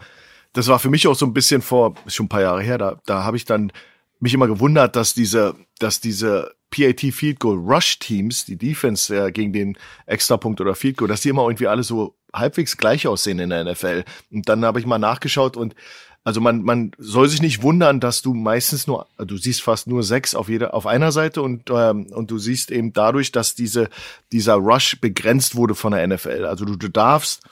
das war für mich auch so ein bisschen vor, schon ein paar Jahre her, da, da habe ich dann mich immer gewundert, dass diese, dass diese PAT Field Goal Rush Teams, die Defense äh, gegen den Extrapunkt oder Field Goal, dass die immer irgendwie alle so halbwegs gleich aussehen in der NFL. Und dann habe ich mal nachgeschaut und also man, man soll sich nicht wundern, dass du meistens nur, du siehst fast nur sechs auf jeder, auf einer Seite und, ähm, und du siehst eben dadurch, dass diese, dieser Rush begrenzt wurde von der NFL. Also du, du darfst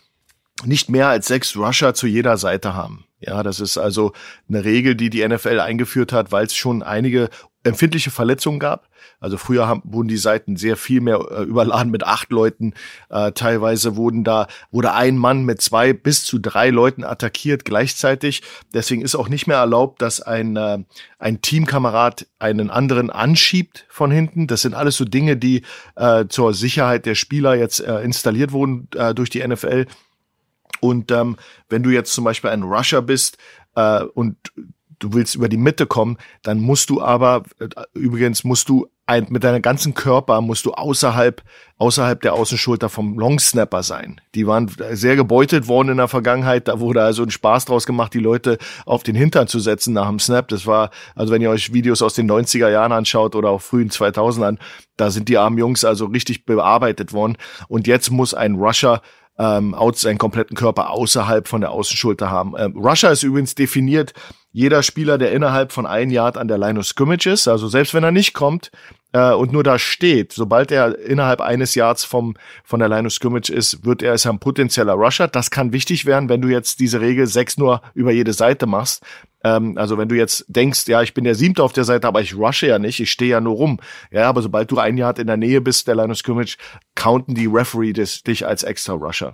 nicht mehr als sechs Rusher zu jeder Seite haben. Ja, das ist also eine Regel, die die NFL eingeführt hat, weil es schon einige empfindliche Verletzungen gab. Also früher haben, wurden die Seiten sehr viel mehr äh, überladen mit acht Leuten. Äh, teilweise wurden da wurde ein Mann mit zwei bis zu drei Leuten attackiert gleichzeitig. Deswegen ist auch nicht mehr erlaubt, dass ein äh, ein Teamkamerad einen anderen anschiebt von hinten. Das sind alles so Dinge, die äh, zur Sicherheit der Spieler jetzt äh, installiert wurden äh, durch die NFL. Und ähm, wenn du jetzt zum Beispiel ein Rusher bist äh, und du willst über die Mitte kommen, dann musst du aber, äh, übrigens musst du ein, mit deinem ganzen Körper musst du außerhalb, außerhalb der Außenschulter vom Longsnapper sein. Die waren sehr gebeutet worden in der Vergangenheit. Da wurde also ein Spaß draus gemacht, die Leute auf den Hintern zu setzen nach dem Snap. Das war, also wenn ihr euch Videos aus den 90er Jahren anschaut oder auch frühen 2000ern, da sind die armen Jungs also richtig bearbeitet worden. Und jetzt muss ein Rusher ähm, seinen kompletten Körper außerhalb von der Außenschulter haben. Ähm, Rusher ist übrigens definiert jeder Spieler, der innerhalb von ein Yard an der Line of Scrimmage ist, also selbst wenn er nicht kommt äh, und nur da steht, sobald er innerhalb eines Yards vom von der Line of Scrimmage ist, wird er ist ein potenzieller Rusher. Das kann wichtig werden, wenn du jetzt diese Regel sechs nur über jede Seite machst. Ähm, also wenn du jetzt denkst, ja, ich bin der Siebte auf der Seite, aber ich rushe ja nicht, ich stehe ja nur rum. Ja, aber sobald du ein Yard in der Nähe bist der Line of counten die Referee des, dich als extra Rusher.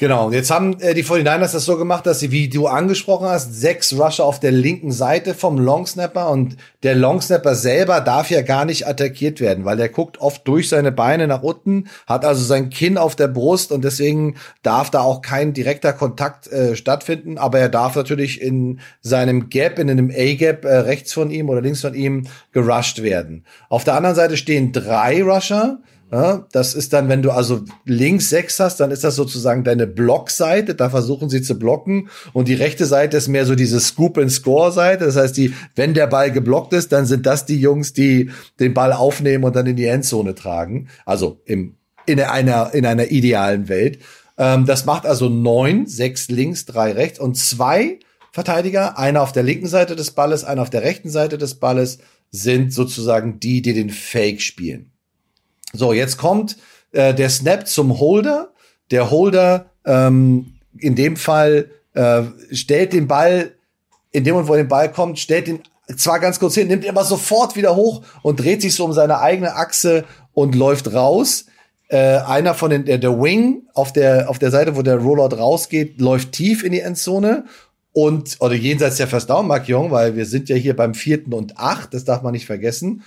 Genau, jetzt haben äh, die 49ers das so gemacht, dass sie, wie du angesprochen hast, sechs Rusher auf der linken Seite vom Longsnapper und der Longsnapper selber darf ja gar nicht attackiert werden, weil der guckt oft durch seine Beine nach unten, hat also sein Kinn auf der Brust und deswegen darf da auch kein direkter Kontakt äh, stattfinden, aber er darf natürlich in seinem Gap, in einem A-Gap äh, rechts von ihm oder links von ihm gerusht werden. Auf der anderen Seite stehen drei Rusher, ja, das ist dann, wenn du also links sechs hast, dann ist das sozusagen deine Blockseite. Da versuchen sie zu blocken. Und die rechte Seite ist mehr so diese Scoop-and-Score-Seite. Das heißt, die, wenn der Ball geblockt ist, dann sind das die Jungs, die den Ball aufnehmen und dann in die Endzone tragen. Also im, in einer, in einer idealen Welt. Ähm, das macht also neun, sechs links, drei rechts und zwei Verteidiger, einer auf der linken Seite des Balles, einer auf der rechten Seite des Balles, sind sozusagen die, die den Fake spielen. So, jetzt kommt äh, der Snap zum Holder. Der Holder ähm, in dem Fall äh, stellt den Ball, in dem Moment, wo er den Ball kommt, stellt den zwar ganz kurz hin, nimmt ihn aber sofort wieder hoch und dreht sich so um seine eigene Achse und läuft raus. Äh, einer von den, der, der Wing auf der, auf der Seite, wo der Rollout rausgeht, läuft tief in die Endzone und oder jenseits der First Down Markierung, weil wir sind ja hier beim vierten und acht, das darf man nicht vergessen.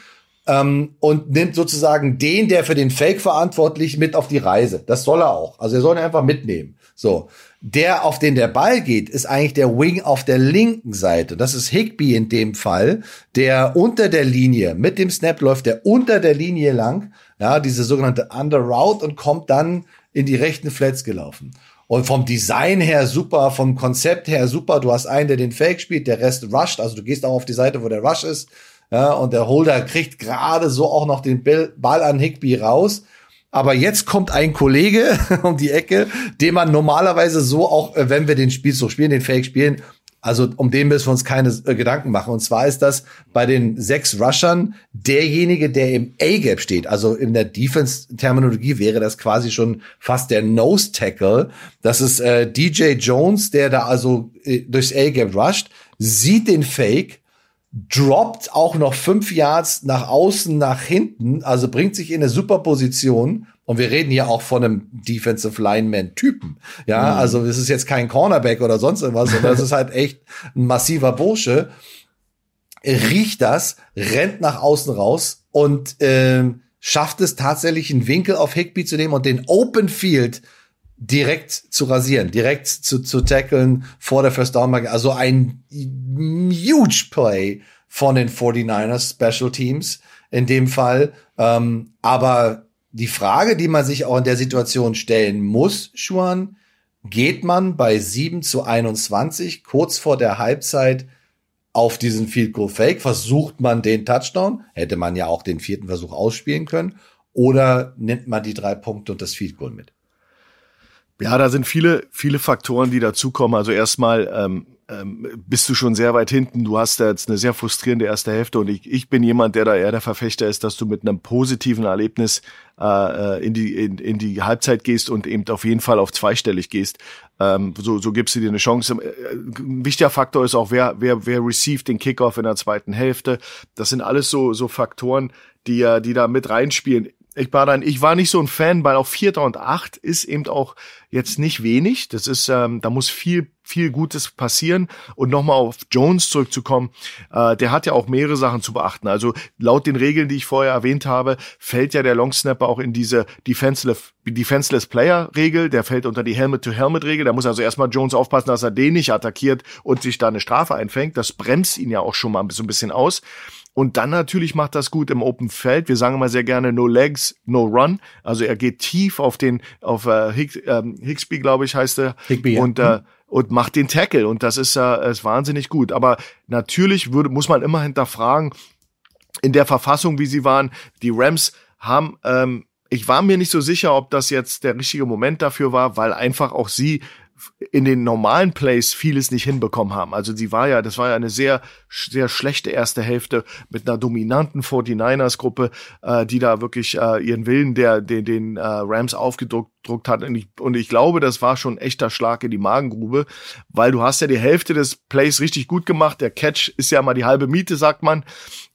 Ähm, und nimmt sozusagen den, der für den Fake verantwortlich, mit auf die Reise. Das soll er auch. Also er soll ihn einfach mitnehmen. So. Der, auf den der Ball geht, ist eigentlich der Wing auf der linken Seite. Das ist Higby in dem Fall, der unter der Linie, mit dem Snap läuft der unter der Linie lang, ja, diese sogenannte Under Route und kommt dann in die rechten Flats gelaufen. Und vom Design her super, vom Konzept her super. Du hast einen, der den Fake spielt, der Rest rusht. Also du gehst auch auf die Seite, wo der Rush ist. Ja, und der Holder kriegt gerade so auch noch den Ball an Higby raus. Aber jetzt kommt ein Kollege um die Ecke, den man normalerweise so auch, äh, wenn wir den Spielzug spielen, den Fake spielen, also um den müssen wir uns keine äh, Gedanken machen. Und zwar ist das bei den sechs Rushern derjenige, der im A-Gap steht. Also in der Defense-Terminologie wäre das quasi schon fast der Nose-Tackle. Das ist äh, DJ Jones, der da also äh, durchs A-Gap rusht, sieht den Fake, droppt auch noch fünf Yards nach außen, nach hinten, also bringt sich in eine super Position. Und wir reden hier auch von einem Defensive Lineman-Typen. Ja, mhm. also es ist jetzt kein Cornerback oder sonst irgendwas, sondern es ist halt echt ein massiver Bursche. Riecht das, rennt nach außen raus und äh, schafft es tatsächlich, einen Winkel auf Higby zu nehmen und den Open Field direkt zu rasieren, direkt zu, zu tackeln vor der First Down Marke. Also ein huge Play von den 49ers Special Teams in dem Fall. Ähm, aber die Frage, die man sich auch in der Situation stellen muss, Schuan, geht man bei 7 zu 21 kurz vor der Halbzeit auf diesen Field Goal Fake? Versucht man den Touchdown? Hätte man ja auch den vierten Versuch ausspielen können. Oder nimmt man die drei Punkte und das Field Goal mit? Ja, da sind viele, viele Faktoren, die dazukommen. Also erstmal ähm, ähm, bist du schon sehr weit hinten. Du hast da jetzt eine sehr frustrierende erste Hälfte und ich, ich bin jemand, der da eher der Verfechter ist, dass du mit einem positiven Erlebnis äh, äh in, die, in, in die Halbzeit gehst und eben auf jeden Fall auf zweistellig gehst. Ähm, so, so gibst du dir eine Chance. Äh, ein wichtiger Faktor ist auch, wer, wer, wer received den Kickoff in der zweiten Hälfte. Das sind alles so, so Faktoren, die, die da mit reinspielen ich war dann, ich war nicht so ein Fan, weil auch Vierter und Acht ist eben auch jetzt nicht wenig. Das ist, ähm, da muss viel, viel Gutes passieren. Und nochmal auf Jones zurückzukommen, äh, der hat ja auch mehrere Sachen zu beachten. Also laut den Regeln, die ich vorher erwähnt habe, fällt ja der Longsnapper auch in diese Defenseless, Defenseless Player Regel. Der fällt unter die Helmet-to-Helmet Regel. Da muss also erstmal Jones aufpassen, dass er den nicht attackiert und sich da eine Strafe einfängt. Das bremst ihn ja auch schon mal so ein bisschen aus. Und dann natürlich macht das gut im Open Feld. Wir sagen immer sehr gerne no legs, no run. Also er geht tief auf den, auf äh, Higgs, äh, Higsby, glaube ich, heißt er. Higby, und, ja. äh, mhm. und macht den Tackle. Und das ist, äh, ist wahnsinnig gut. Aber natürlich würde, muss man immer hinterfragen, in der Verfassung, wie sie waren, die Rams haben, ähm, ich war mir nicht so sicher, ob das jetzt der richtige Moment dafür war, weil einfach auch sie in den normalen Plays vieles nicht hinbekommen haben. Also sie war ja, das war ja eine sehr, sehr schlechte erste Hälfte mit einer dominanten 49ers-Gruppe, äh, die da wirklich äh, ihren Willen der, den, den äh, Rams aufgedruckt hat. Und ich, und ich glaube, das war schon ein echter Schlag in die Magengrube, weil du hast ja die Hälfte des Plays richtig gut gemacht. Der Catch ist ja mal die halbe Miete, sagt man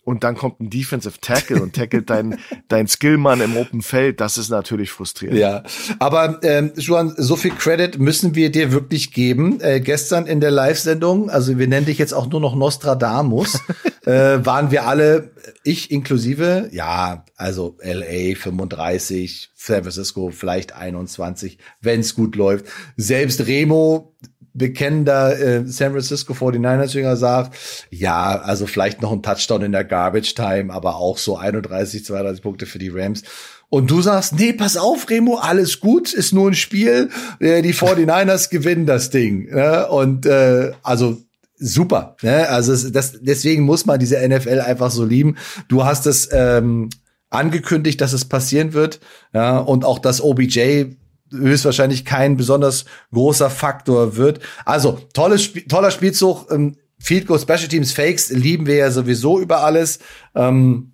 und dann kommt ein Defensive Tackle und tackelt dein, dein Skillmann im Open Feld, das ist natürlich frustrierend. Ja, aber ähm, Juan, so viel Credit müssen wir dir wirklich geben. Äh, gestern in der Live-Sendung, also wir nennen dich jetzt auch nur noch Nostradamus, äh, waren wir alle, ich inklusive, ja, also LA 35, San Francisco vielleicht 21, wenn's gut läuft. Selbst Remo bekennender äh, San Francisco 49ers-Jünger sagt, ja, also vielleicht noch ein Touchdown in der Garbage Time, aber auch so 31, 32 Punkte für die Rams. Und du sagst, nee, pass auf, Remo, alles gut, ist nur ein Spiel. Äh, die 49ers gewinnen das Ding. Ne? Und äh, also super. Ne? Also das, deswegen muss man diese NFL einfach so lieben. Du hast es ähm, angekündigt, dass es passieren wird. Ja, und auch das OBJ höchstwahrscheinlich kein besonders großer Faktor wird. Also, tolles, toller Spielzug. Ähm, Field Goal Special Teams Fakes lieben wir ja sowieso über alles. Ähm,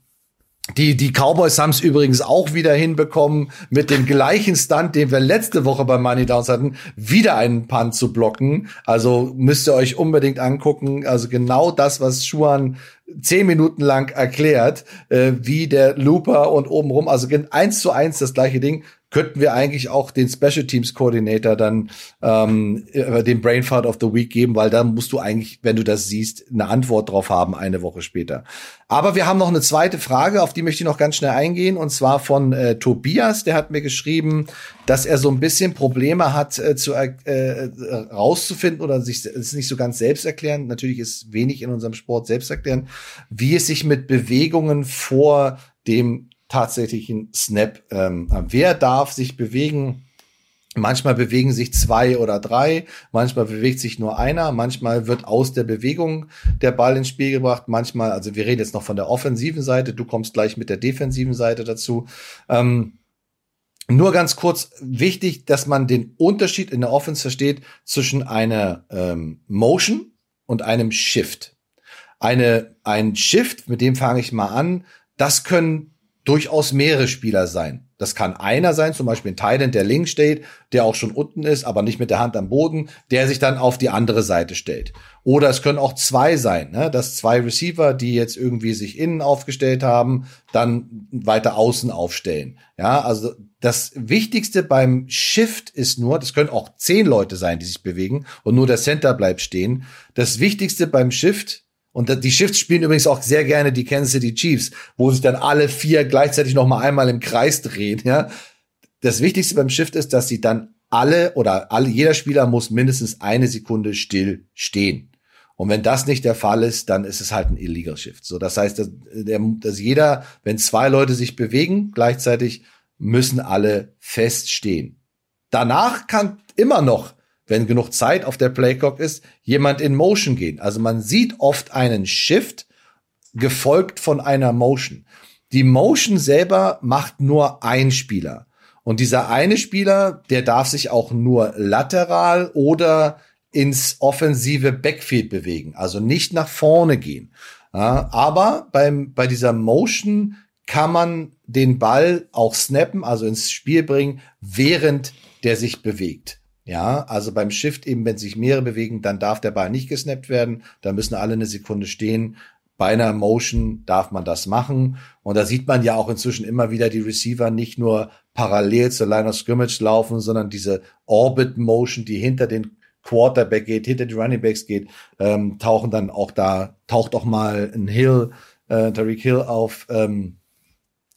die, die Cowboys haben es übrigens auch wieder hinbekommen, mit dem gleichen Stunt, den wir letzte Woche bei Money Downs hatten, wieder einen Punt zu blocken. Also müsst ihr euch unbedingt angucken. Also genau das, was Schuan zehn Minuten lang erklärt, äh, wie der Looper und obenrum, also eins zu eins das gleiche Ding könnten wir eigentlich auch den Special Teams Coordinator dann ähm, den Brainfart of the Week geben, weil da musst du eigentlich, wenn du das siehst, eine Antwort drauf haben eine Woche später. Aber wir haben noch eine zweite Frage, auf die möchte ich noch ganz schnell eingehen, und zwar von äh, Tobias. Der hat mir geschrieben, dass er so ein bisschen Probleme hat, äh, zu äh, rauszufinden oder sich es nicht so ganz selbst erklären. Natürlich ist wenig in unserem Sport selbst erklären, wie es sich mit Bewegungen vor dem tatsächlichen Snap. Ähm, wer darf sich bewegen? Manchmal bewegen sich zwei oder drei, manchmal bewegt sich nur einer, manchmal wird aus der Bewegung der Ball ins Spiel gebracht, manchmal, also wir reden jetzt noch von der offensiven Seite, du kommst gleich mit der defensiven Seite dazu. Ähm, nur ganz kurz wichtig, dass man den Unterschied in der Offense versteht zwischen einer ähm, Motion und einem Shift. Eine, ein Shift, mit dem fange ich mal an, das können durchaus mehrere Spieler sein. Das kann einer sein, zum Beispiel ein Thailand, der links steht, der auch schon unten ist, aber nicht mit der Hand am Boden, der sich dann auf die andere Seite stellt. Oder es können auch zwei sein, ne? dass zwei Receiver, die jetzt irgendwie sich innen aufgestellt haben, dann weiter außen aufstellen. Ja, also das Wichtigste beim Shift ist nur, das können auch zehn Leute sein, die sich bewegen und nur der Center bleibt stehen. Das Wichtigste beim Shift und die Shifts spielen übrigens auch sehr gerne die Kansas City Chiefs, wo sich dann alle vier gleichzeitig noch mal einmal im Kreis drehen. Ja, das Wichtigste beim Shift ist, dass sie dann alle oder alle, jeder Spieler muss mindestens eine Sekunde still stehen. Und wenn das nicht der Fall ist, dann ist es halt ein illegal Shift. So, das heißt, dass, dass jeder, wenn zwei Leute sich bewegen gleichzeitig, müssen alle feststehen. Danach kann immer noch wenn genug Zeit auf der Playclock ist, jemand in Motion gehen. Also man sieht oft einen Shift gefolgt von einer Motion. Die Motion selber macht nur ein Spieler. Und dieser eine Spieler, der darf sich auch nur lateral oder ins offensive Backfield bewegen, also nicht nach vorne gehen. Ja, aber beim, bei dieser Motion kann man den Ball auch snappen, also ins Spiel bringen, während der sich bewegt. Ja, also beim Shift eben, wenn sich mehrere bewegen, dann darf der Ball nicht gesnappt werden. Da müssen alle eine Sekunde stehen. Bei einer Motion darf man das machen. Und da sieht man ja auch inzwischen immer wieder die Receiver nicht nur parallel zur Line of Scrimmage laufen, sondern diese Orbit Motion, die hinter den Quarterback geht, hinter die Running Backs geht, ähm, tauchen dann auch da, taucht auch mal ein Hill, äh, Tariq Hill auf. Ähm,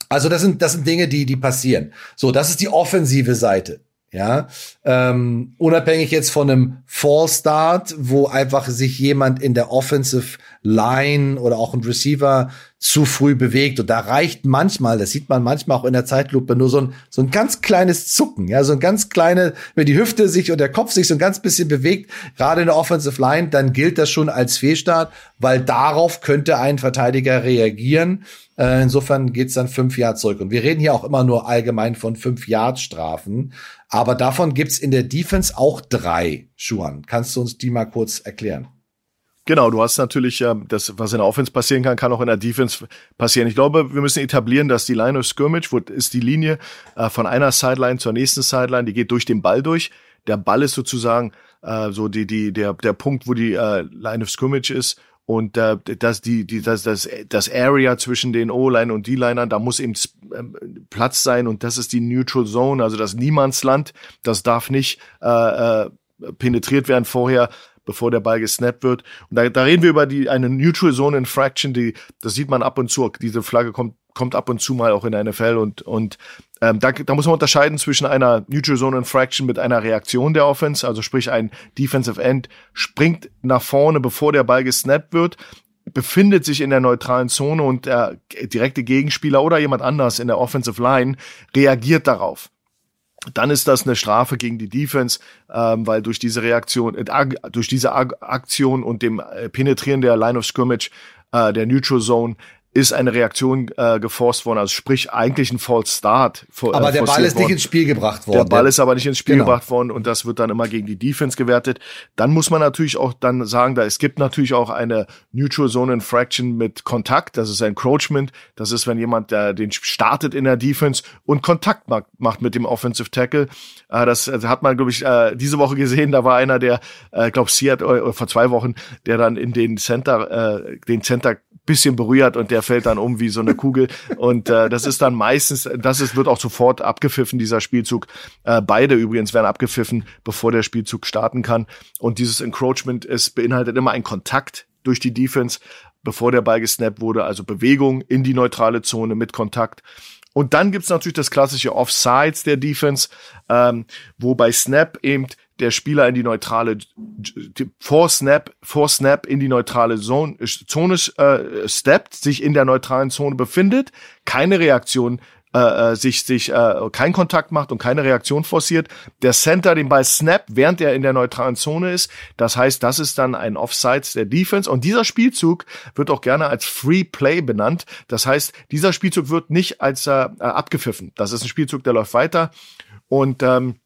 also das sind, das sind Dinge, die, die passieren. So, das ist die offensive Seite. Ja, ähm, unabhängig jetzt von einem Fall Start, wo einfach sich jemand in der Offensive Line oder auch ein Receiver zu früh bewegt. Und da reicht manchmal, das sieht man manchmal auch in der Zeitlupe, nur so ein, so ein ganz kleines Zucken, ja, so ein ganz kleine, wenn die Hüfte sich und der Kopf sich so ein ganz bisschen bewegt, gerade in der Offensive Line, dann gilt das schon als Fehlstart, weil darauf könnte ein Verteidiger reagieren. Äh, insofern geht's dann fünf Jahre zurück. Und wir reden hier auch immer nur allgemein von fünf Yard Strafen. Aber davon gibt's in der Defense auch drei, Schuhan. Kannst du uns die mal kurz erklären? Genau, du hast natürlich äh, das, was in der Offense passieren kann, kann auch in der Defense passieren. Ich glaube, wir müssen etablieren, dass die Line of Skirmish, wo ist die Linie äh, von einer Sideline zur nächsten Sideline, die geht durch den Ball durch. Der Ball ist sozusagen äh, so die, die, der, der Punkt, wo die äh, Line of Scrimmage ist. Und äh, das, die, die, das, das, das Area zwischen den O-Line und D-Linern, da muss eben äh, Platz sein und das ist die Neutral Zone, also das Niemandsland. Das darf nicht äh, äh, penetriert werden vorher bevor der Ball gesnappt wird. Und da, da reden wir über die eine Neutral Zone Infraction, die das sieht man ab und zu. Diese Flagge kommt kommt ab und zu mal auch in der NFL und und ähm, da, da muss man unterscheiden zwischen einer Neutral Zone Infraction mit einer Reaktion der Offense, also sprich ein Defensive End springt nach vorne, bevor der Ball gesnappt wird, befindet sich in der neutralen Zone und der direkte Gegenspieler oder jemand anders in der Offensive Line reagiert darauf dann ist das eine Strafe gegen die Defense, ähm, weil durch diese Reaktion, äh, durch diese Aktion und dem äh, Penetrieren der Line of Scrimmage, äh, der Neutral Zone, ist eine Reaktion äh, geforst worden, also sprich eigentlich ein False Start. For, aber äh, der Ball ist worden. nicht ins Spiel gebracht worden. Der Ball ist aber nicht ins Spiel genau. gebracht worden und das wird dann immer gegen die Defense gewertet. Dann muss man natürlich auch dann sagen, da es gibt natürlich auch eine Neutral Zone Infraction mit Kontakt, das ist Encroachment, das ist, wenn jemand der den startet in der Defense und Kontakt macht, macht mit dem Offensive Tackle. Äh, das äh, hat man, glaube ich, äh, diese Woche gesehen, da war einer, der, äh, glaube Seattle, äh, vor zwei Wochen, der dann in den Center, äh, den Center bisschen berührt und der fällt dann um wie so eine Kugel. Und äh, das ist dann meistens, das ist, wird auch sofort abgepfiffen, dieser Spielzug. Äh, beide übrigens werden abgepfiffen, bevor der Spielzug starten kann. Und dieses Encroachment ist beinhaltet immer ein Kontakt durch die Defense, bevor der Ball gesnappt wurde, also Bewegung in die neutrale Zone mit Kontakt. Und dann gibt's natürlich das klassische Offsides der Defense, ähm, wo bei Snap eben der Spieler in die neutrale vor Snap vor Snap in die neutrale Zone, Zone äh, steppt, sich in der neutralen Zone befindet, keine Reaktion äh, äh, sich sich äh, keinen Kontakt macht und keine Reaktion forciert, der Center den Ball snappt, während er in der neutralen Zone ist. Das heißt, das ist dann ein Offsides der Defense und dieser Spielzug wird auch gerne als Free Play benannt. Das heißt, dieser Spielzug wird nicht als äh, abgepfiffen. Das ist ein Spielzug, der läuft weiter und ähm,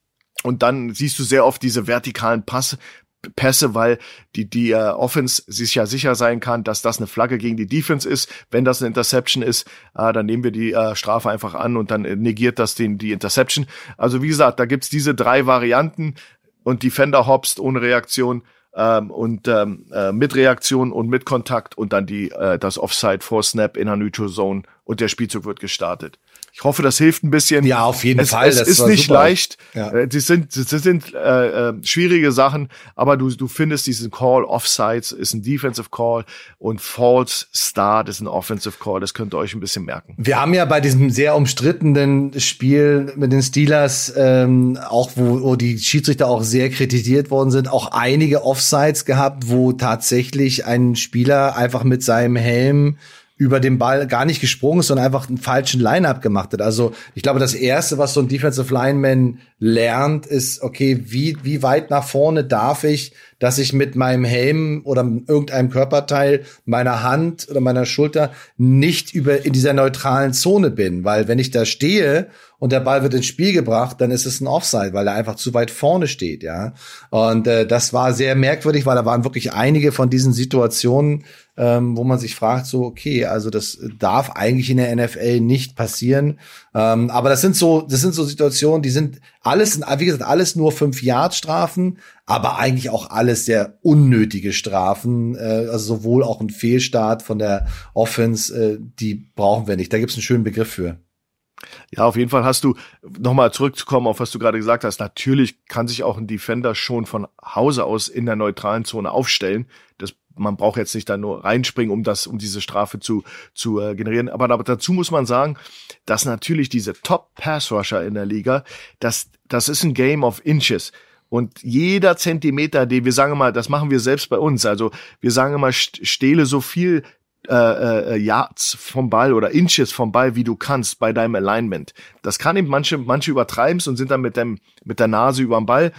und dann siehst du sehr oft diese vertikalen Passe, Pässe, weil die, die äh, Offense sich ja sicher sein kann, dass das eine Flagge gegen die Defense ist. Wenn das eine Interception ist, äh, dann nehmen wir die äh, Strafe einfach an und dann negiert das den, die Interception. Also wie gesagt, da gibt's diese drei Varianten und Defender hopst ohne Reaktion ähm, und ähm, äh, mit Reaktion und mit Kontakt und dann die äh, das Offside vor Snap in der Neutral Zone und der Spielzug wird gestartet. Ich hoffe, das hilft ein bisschen. Ja, auf jeden es, Fall. Es ist nicht super. leicht. Ja. Äh, das sind, das sind äh, äh, schwierige Sachen, aber du, du findest diesen Call Offsides ist ein Defensive Call und False Start ist ein Offensive Call. Das könnt ihr euch ein bisschen merken. Wir haben ja bei diesem sehr umstrittenen Spiel mit den Steelers, ähm, auch wo, wo die Schiedsrichter auch sehr kritisiert worden sind, auch einige Offsides gehabt, wo tatsächlich ein Spieler einfach mit seinem Helm über den Ball gar nicht gesprungen ist, sondern einfach einen falschen Line-Up gemacht hat. Also ich glaube, das Erste, was so ein Defensive Lineman lernt, ist, okay, wie, wie weit nach vorne darf ich, dass ich mit meinem Helm oder irgendeinem Körperteil meiner Hand oder meiner Schulter nicht über in dieser neutralen Zone bin. Weil wenn ich da stehe und der Ball wird ins Spiel gebracht, dann ist es ein Offside, weil er einfach zu weit vorne steht, ja. Und äh, das war sehr merkwürdig, weil da waren wirklich einige von diesen Situationen, ähm, wo man sich fragt, so, okay, also das darf eigentlich in der NFL nicht passieren. Ähm, aber das sind so, das sind so Situationen, die sind alles, wie gesagt, alles nur fünf Yard Strafen, aber eigentlich auch alles sehr unnötige Strafen. Äh, also sowohl auch ein Fehlstart von der Offense, äh, die brauchen wir nicht. Da gibt es einen schönen Begriff für. Ja, auf jeden Fall hast du, nochmal zurückzukommen auf was du gerade gesagt hast, natürlich kann sich auch ein Defender schon von Hause aus in der neutralen Zone aufstellen. Das man braucht jetzt nicht da nur reinspringen, um das, um diese Strafe zu, zu äh, generieren. Aber, aber dazu muss man sagen, dass natürlich diese Top-Pass-Rusher in der Liga, das, das ist ein Game of Inches. Und jeder Zentimeter, den wir sagen mal, das machen wir selbst bei uns. Also wir sagen immer, stehle so viel äh, äh, Yards vom Ball oder Inches vom Ball, wie du kannst bei deinem Alignment. Das kann eben manche, manche übertreiben und sind dann mit dem, mit der Nase überm Ball.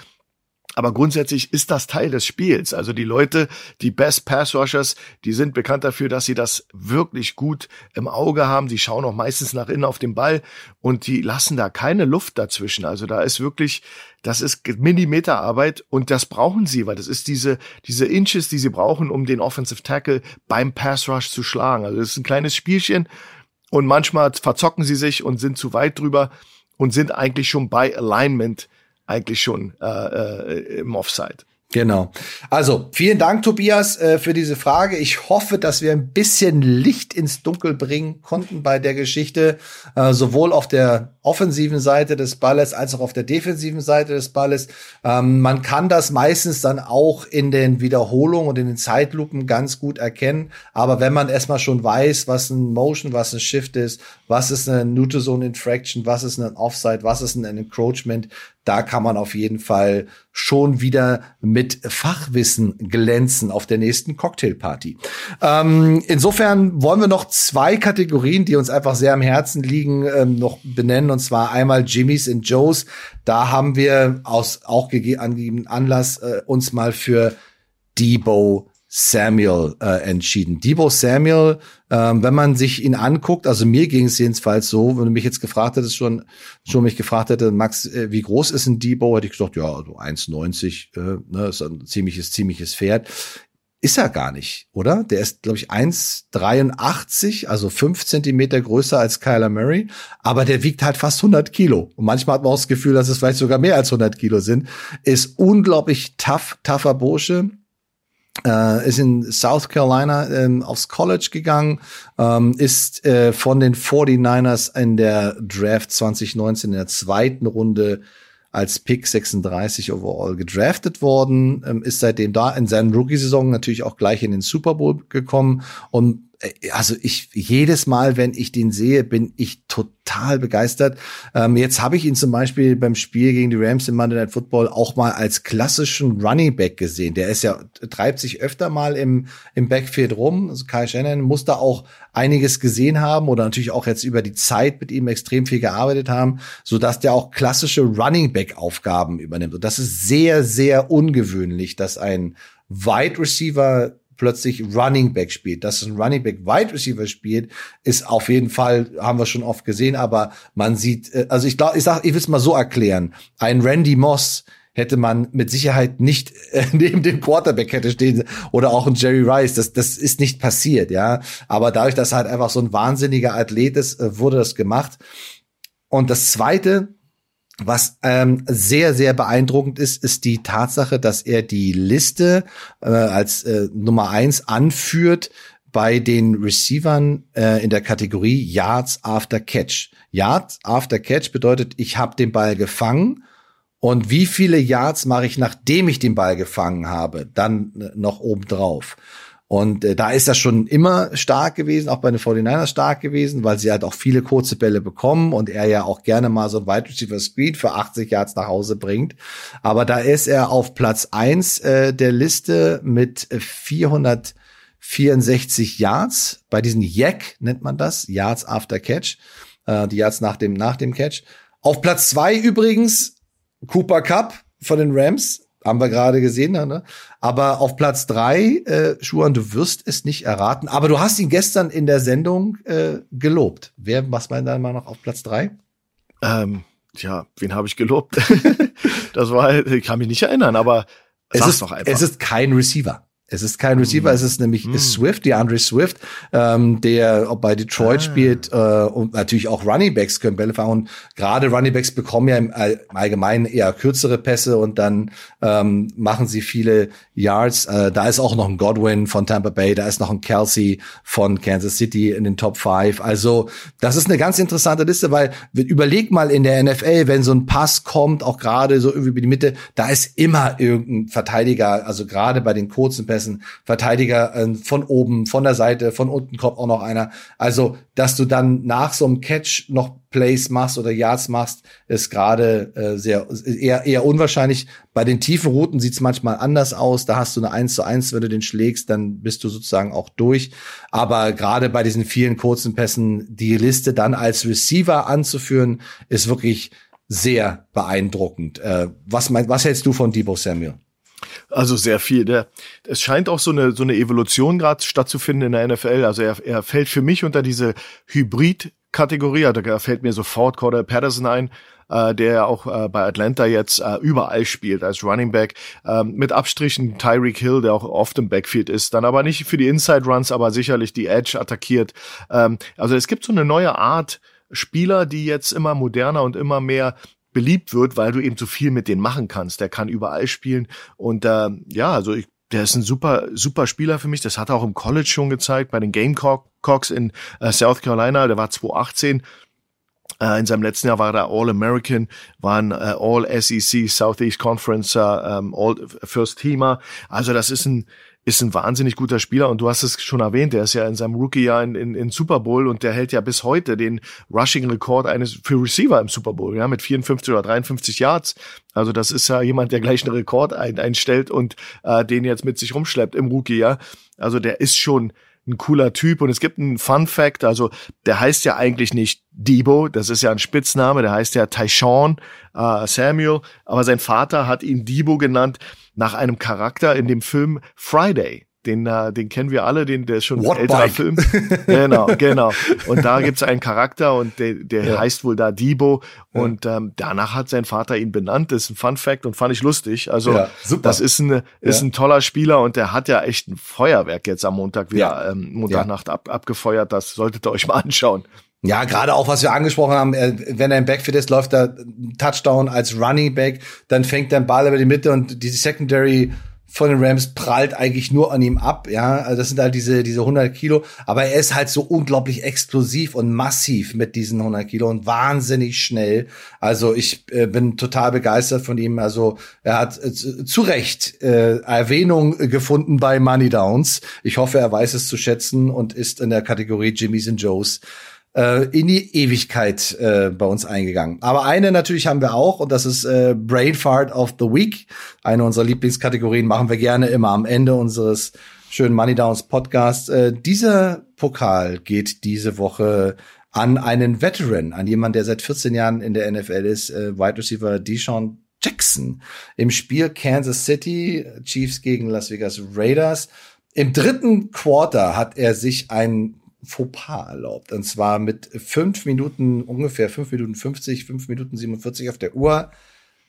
Aber grundsätzlich ist das Teil des Spiels. Also die Leute, die Best Pass Rushers, die sind bekannt dafür, dass sie das wirklich gut im Auge haben. Die schauen auch meistens nach innen auf den Ball und die lassen da keine Luft dazwischen. Also da ist wirklich, das ist Millimeterarbeit und das brauchen sie, weil das ist diese, diese Inches, die sie brauchen, um den Offensive Tackle beim Pass Rush zu schlagen. Also das ist ein kleines Spielchen und manchmal verzocken sie sich und sind zu weit drüber und sind eigentlich schon bei Alignment eigentlich schon äh, äh, im Offside. Genau. Also vielen Dank, Tobias, äh, für diese Frage. Ich hoffe, dass wir ein bisschen Licht ins Dunkel bringen konnten bei der Geschichte, äh, sowohl auf der offensiven Seite des Balles als auch auf der defensiven Seite des Balles. Ähm, man kann das meistens dann auch in den Wiederholungen und in den Zeitlupen ganz gut erkennen. Aber wenn man erstmal schon weiß, was ein Motion, was ein Shift ist, was ist eine Neutral Zone Infraction, was ist ein Offside, was ist ein Encroachment, da kann man auf jeden Fall schon wieder mit Fachwissen glänzen auf der nächsten Cocktailparty. Ähm, insofern wollen wir noch zwei Kategorien, die uns einfach sehr am Herzen liegen, ähm, noch benennen. Und zwar einmal Jimmys und Joes. Da haben wir aus auch angegebenen Anlass äh, uns mal für Debo Samuel äh, entschieden. Debo Samuel, ähm, wenn man sich ihn anguckt, also mir ging es jedenfalls so, wenn du mich jetzt gefragt hättest, schon, schon mich gefragt hätte, Max, äh, wie groß ist ein Debo, hätte ich gesagt, ja, so 1,90, äh, ne, ist ein ziemliches, ziemliches Pferd. Ist er gar nicht, oder? Der ist, glaube ich, 1,83, also fünf Zentimeter größer als Kyler Murray, aber der wiegt halt fast 100 Kilo. Und manchmal hat man auch das Gefühl, dass es vielleicht sogar mehr als 100 Kilo sind. Ist unglaublich tough, tougher Bursche äh, ist in South Carolina ähm, aufs College gegangen, ähm, ist äh, von den 49ers in der Draft 2019 in der zweiten Runde als Pick 36 overall gedraftet worden, ähm, ist seitdem da in seinen Rookie-Saison natürlich auch gleich in den Super Bowl gekommen und also ich jedes Mal, wenn ich den sehe, bin ich total begeistert. Ähm, jetzt habe ich ihn zum Beispiel beim Spiel gegen die Rams im Monday Night Football auch mal als klassischen Running Back gesehen. Der ist ja treibt sich öfter mal im im Backfield rum. Also Kai Shannon muss da auch einiges gesehen haben oder natürlich auch jetzt über die Zeit mit ihm extrem viel gearbeitet haben, so dass der auch klassische Running Back Aufgaben übernimmt. Und das ist sehr sehr ungewöhnlich, dass ein Wide Receiver plötzlich Running Back spielt. Dass ein Running Back Wide Receiver spielt, ist auf jeden Fall, haben wir schon oft gesehen, aber man sieht, äh, also ich glaube, ich sag, ich will es mal so erklären. Ein Randy Moss hätte man mit Sicherheit nicht äh, neben dem Quarterback hätte stehen oder auch ein Jerry Rice. Das, das ist nicht passiert, ja. Aber dadurch, dass er halt einfach so ein wahnsinniger Athlet ist, äh, wurde das gemacht. Und das zweite, was ähm, sehr, sehr beeindruckend ist, ist die Tatsache, dass er die Liste äh, als äh, Nummer eins anführt bei den Receivern äh, in der Kategorie Yards after Catch. Yards after Catch bedeutet, ich habe den Ball gefangen und wie viele Yards mache ich, nachdem ich den Ball gefangen habe, dann äh, noch obendrauf. Und äh, da ist er schon immer stark gewesen, auch bei den 49ers stark gewesen, weil sie halt auch viele kurze Bälle bekommen und er ja auch gerne mal so ein Wide Receiver Screen für 80 Yards nach Hause bringt. Aber da ist er auf Platz eins äh, der Liste mit 464 Yards. Bei diesen Yak nennt man das, Yards after Catch, äh, die Yards nach dem, nach dem Catch. Auf Platz zwei übrigens Cooper Cup von den Rams haben wir gerade gesehen. Ne? Aber auf Platz drei, äh, Schuhan, du wirst es nicht erraten. Aber du hast ihn gestern in der Sendung äh, gelobt. Wer, was meint deiner Meinung nach auf Platz drei? Ähm, ja, wen habe ich gelobt? das war, ich kann mich nicht erinnern, aber es ist, doch einfach. es ist kein Receiver. Es ist kein Receiver, mm. es ist nämlich mm. Swift, die Andre Swift, ähm, der bei Detroit ah. spielt äh, und natürlich auch Running Backs können Bälle fahren. Und gerade Running Backs bekommen ja im, Allgemeinen eher kürzere Pässe und dann ähm, machen sie viele Yards. Äh, da ist auch noch ein Godwin von Tampa Bay, da ist noch ein Kelsey von Kansas City in den Top 5. Also das ist eine ganz interessante Liste, weil überleg mal in der NFL, wenn so ein Pass kommt, auch gerade so irgendwie über die Mitte, da ist immer irgendein Verteidiger, also gerade bei den kurzen Pässen Pässen, Verteidiger äh, von oben, von der Seite, von unten kommt auch noch einer. Also, dass du dann nach so einem Catch noch Plays machst oder Yards machst, ist gerade äh, sehr eher, eher unwahrscheinlich. Bei den tiefen Routen sieht's manchmal anders aus. Da hast du eine 1 zu 1, wenn du den schlägst, dann bist du sozusagen auch durch. Aber gerade bei diesen vielen kurzen Pässen, die Liste dann als Receiver anzuführen, ist wirklich sehr beeindruckend. Äh, was, mein, was hältst du von Debo Samuel? Also sehr viel. Der, es scheint auch so eine, so eine Evolution gerade stattzufinden in der NFL. Also er, er fällt für mich unter diese Hybrid-Kategorie. Also da fällt mir sofort Corder Patterson ein, äh, der auch äh, bei Atlanta jetzt äh, überall spielt als Running Back. Ähm, mit Abstrichen Tyreek Hill, der auch oft im Backfield ist. Dann aber nicht für die Inside Runs, aber sicherlich die Edge attackiert. Ähm, also es gibt so eine neue Art, Spieler, die jetzt immer moderner und immer mehr beliebt wird, weil du eben so viel mit denen machen kannst. Der kann überall spielen und äh, ja, also ich, der ist ein super super Spieler für mich. Das hat er auch im College schon gezeigt bei den Gamecocks in äh, South Carolina. Der war 2018 äh, in seinem letzten Jahr war er All-American, war ein äh, All-SEC Southeast Conference äh, ähm, All First Teamer. Also das ist ein ist ein wahnsinnig guter Spieler und du hast es schon erwähnt, der ist ja in seinem Rookie-Jahr in, in, in Super Bowl und der hält ja bis heute den Rushing-Rekord eines für Receiver im Super Bowl, ja, mit 54 oder 53 Yards. Also das ist ja jemand, der gleich einen Rekord ein, einstellt und äh, den jetzt mit sich rumschleppt im Rookie-Jahr. Also der ist schon ein cooler Typ und es gibt einen Fun Fact, also der heißt ja eigentlich nicht Debo, das ist ja ein Spitzname, der heißt ja Tyshawn äh, Samuel, aber sein Vater hat ihn Debo genannt nach einem Charakter in dem Film Friday. Den, äh, den kennen wir alle, den, der ist schon What ein älterer bike? Film. genau, genau. Und da gibt's einen Charakter und der, der ja. heißt wohl da Debo. Und ähm, danach hat sein Vater ihn benannt. Das ist ein Fun Fact und fand ich lustig. Also ja, das ist, ein ist ja. ein toller Spieler und der hat ja echt ein Feuerwerk jetzt am Montag wieder, ähm, Montagnacht ab, abgefeuert. Das solltet ihr euch mal anschauen. Ja, gerade auch, was wir angesprochen haben, äh, wenn er im Backfield ist, läuft er Touchdown als Running Back, dann fängt er den Ball über die Mitte und die Secondary von den Rams prallt eigentlich nur an ihm ab, ja. Also das sind halt diese, diese 100 Kilo. Aber er ist halt so unglaublich explosiv und massiv mit diesen 100 Kilo und wahnsinnig schnell. Also ich äh, bin total begeistert von ihm. Also er hat äh, zu Recht äh, Erwähnung gefunden bei Money Downs. Ich hoffe, er weiß es zu schätzen und ist in der Kategorie Jimmys and Joes äh, in die Ewigkeit äh, bei uns eingegangen. Aber eine natürlich haben wir auch und das ist äh, Brain Fart of the Week. Eine unserer Lieblingskategorien machen wir gerne immer am Ende unseres schönen Money Downs Podcast. Äh, dieser Pokal geht diese Woche an einen Veteran, an jemand, der seit 14 Jahren in der NFL ist, äh, Wide Receiver Deshaun Jackson im Spiel Kansas City Chiefs gegen Las Vegas Raiders. Im dritten Quarter hat er sich ein Fauxpas erlaubt. Und zwar mit fünf Minuten, ungefähr fünf Minuten 50, fünf Minuten 47 auf der Uhr,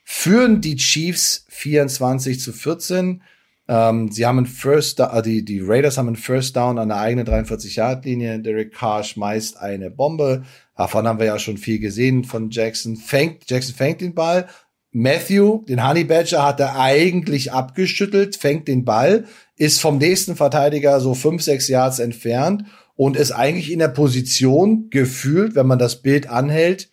führen die Chiefs 24 zu 14. Ähm, sie haben einen First die, die Raiders haben einen First Down an der eigenen 43-Yard-Linie. Derek Carr schmeißt eine Bombe. Davon haben wir ja schon viel gesehen von Jackson. Fängt, Jackson fängt den Ball. Matthew, den Honey Badger, hat er eigentlich abgeschüttelt, fängt den Ball, ist vom nächsten Verteidiger so fünf, sechs Yards entfernt und ist eigentlich in der Position gefühlt, wenn man das Bild anhält,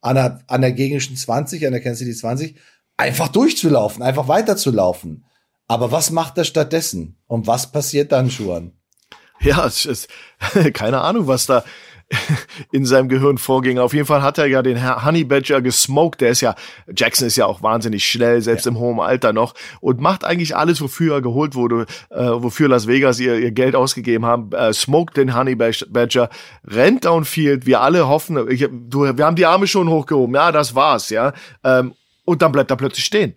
an der, an der gegnerischen 20, an der Kansas City 20, einfach durchzulaufen, einfach weiterzulaufen. Aber was macht er stattdessen? Und was passiert dann, Schuan? Ja, es ist keine Ahnung, was da in seinem Gehirn vorging. Auf jeden Fall hat er ja den Honey Badger gesmoked. Der ist ja, Jackson ist ja auch wahnsinnig schnell, selbst ja. im hohen Alter noch und macht eigentlich alles, wofür er geholt wurde, äh, wofür Las Vegas ihr, ihr Geld ausgegeben haben. Äh, smoked den Honey Badger, rennt downfield. Wir alle hoffen, ich, du, wir haben die Arme schon hochgehoben. Ja, das war's, ja. Ähm, und dann bleibt er plötzlich stehen.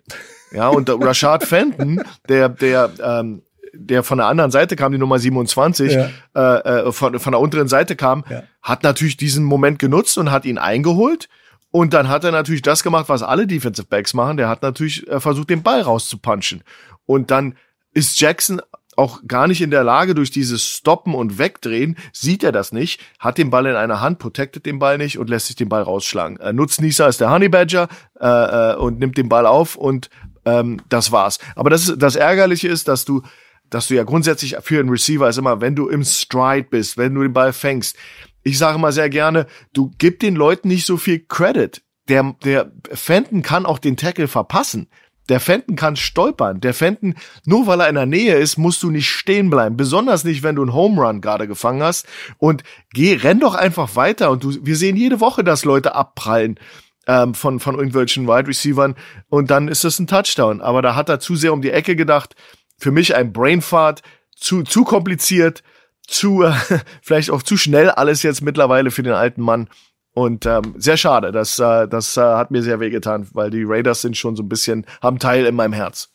Ja, und Rashad Fenton, der, der, ähm, der von der anderen Seite kam, die Nummer 27, ja. äh, äh, von, von der unteren Seite kam, ja. hat natürlich diesen Moment genutzt und hat ihn eingeholt. Und dann hat er natürlich das gemacht, was alle Defensive Backs machen. Der hat natürlich äh, versucht, den Ball rauszupunchen. Und dann ist Jackson auch gar nicht in der Lage, durch dieses Stoppen und Wegdrehen, sieht er das nicht, hat den Ball in einer Hand, protectet den Ball nicht und lässt sich den Ball rausschlagen. Äh, Nutznießer ist der Honey Badger äh, äh, und nimmt den Ball auf und ähm, das war's. Aber das, das Ärgerliche ist, dass du dass du ja grundsätzlich für einen Receiver ist immer, wenn du im Stride bist, wenn du den Ball fängst. Ich sage mal sehr gerne, du gib den Leuten nicht so viel Credit. Der, der Fenton kann auch den Tackle verpassen. Der Fenton kann stolpern. Der Fenton, nur weil er in der Nähe ist, musst du nicht stehen bleiben. Besonders nicht, wenn du einen Home Run gerade gefangen hast. Und geh, renn doch einfach weiter. Und du, wir sehen jede Woche, dass Leute abprallen ähm, von, von irgendwelchen Wide Receivern. Und dann ist das ein Touchdown. Aber da hat er zu sehr um die Ecke gedacht für mich ein Brainfart, zu, zu kompliziert, zu, äh, vielleicht auch zu schnell alles jetzt mittlerweile für den alten Mann. Und ähm, sehr schade, das, äh, das äh, hat mir sehr wehgetan, weil die Raiders sind schon so ein bisschen, haben Teil in meinem Herz.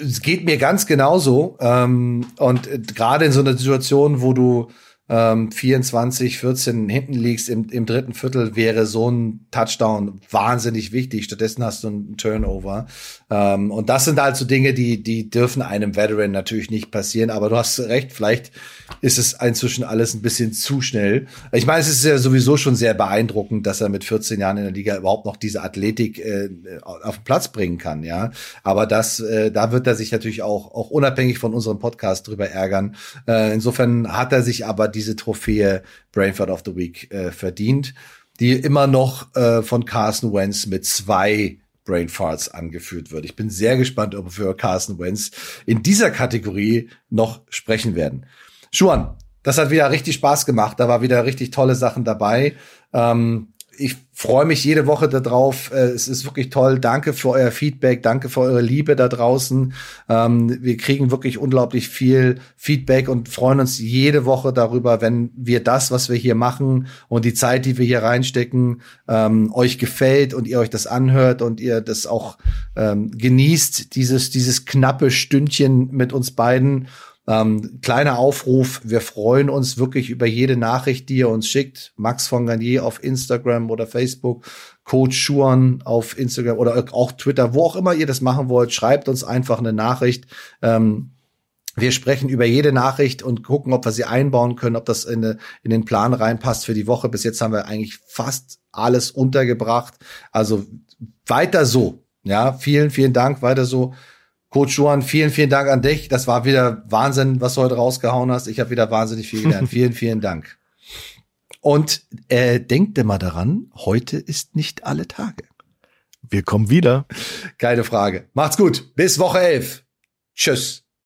Es geht mir ganz genauso. Ähm, und äh, gerade in so einer Situation, wo du ähm, 24, 14 hinten liegst im, im dritten Viertel, wäre so ein Touchdown wahnsinnig wichtig. Stattdessen hast du einen Turnover. Ähm, und das sind halt so Dinge, die, die dürfen einem Veteran natürlich nicht passieren. Aber du hast recht, vielleicht ist es inzwischen alles ein bisschen zu schnell. Ich meine, es ist ja sowieso schon sehr beeindruckend, dass er mit 14 Jahren in der Liga überhaupt noch diese Athletik äh, auf den Platz bringen kann, ja. Aber das, äh, da wird er sich natürlich auch, auch unabhängig von unserem Podcast drüber ärgern. Äh, insofern hat er sich aber diese Trophäe Brainford of the Week äh, verdient, die immer noch äh, von Carson Wentz mit zwei Brain Farts angeführt wird. Ich bin sehr gespannt, ob wir für Carson Wentz in dieser Kategorie noch sprechen werden. Schuan, das hat wieder richtig Spaß gemacht. Da war wieder richtig tolle Sachen dabei. Ähm, ich freue mich jede Woche darauf. Äh, es ist wirklich toll. Danke für euer Feedback. Danke für eure Liebe da draußen. Ähm, wir kriegen wirklich unglaublich viel Feedback und freuen uns jede Woche darüber, wenn wir das, was wir hier machen und die Zeit, die wir hier reinstecken, ähm, euch gefällt und ihr euch das anhört und ihr das auch ähm, genießt, dieses, dieses knappe Stündchen mit uns beiden. Ähm, kleiner Aufruf, wir freuen uns wirklich über jede Nachricht, die ihr uns schickt. Max von Garnier auf Instagram oder Facebook, Coach Schuan auf Instagram oder auch Twitter, wo auch immer ihr das machen wollt, schreibt uns einfach eine Nachricht. Ähm, wir sprechen über jede Nachricht und gucken, ob wir sie einbauen können, ob das in, eine, in den Plan reinpasst für die Woche. Bis jetzt haben wir eigentlich fast alles untergebracht. Also weiter so. Ja, vielen, vielen Dank. Weiter so Coach Juan, vielen, vielen Dank an dich. Das war wieder Wahnsinn, was du heute rausgehauen hast. Ich habe wieder wahnsinnig viel gelernt. vielen, vielen Dank. Und äh, denkt immer daran, heute ist nicht alle Tage. Wir kommen wieder. Keine Frage. Macht's gut. Bis Woche 11. Tschüss.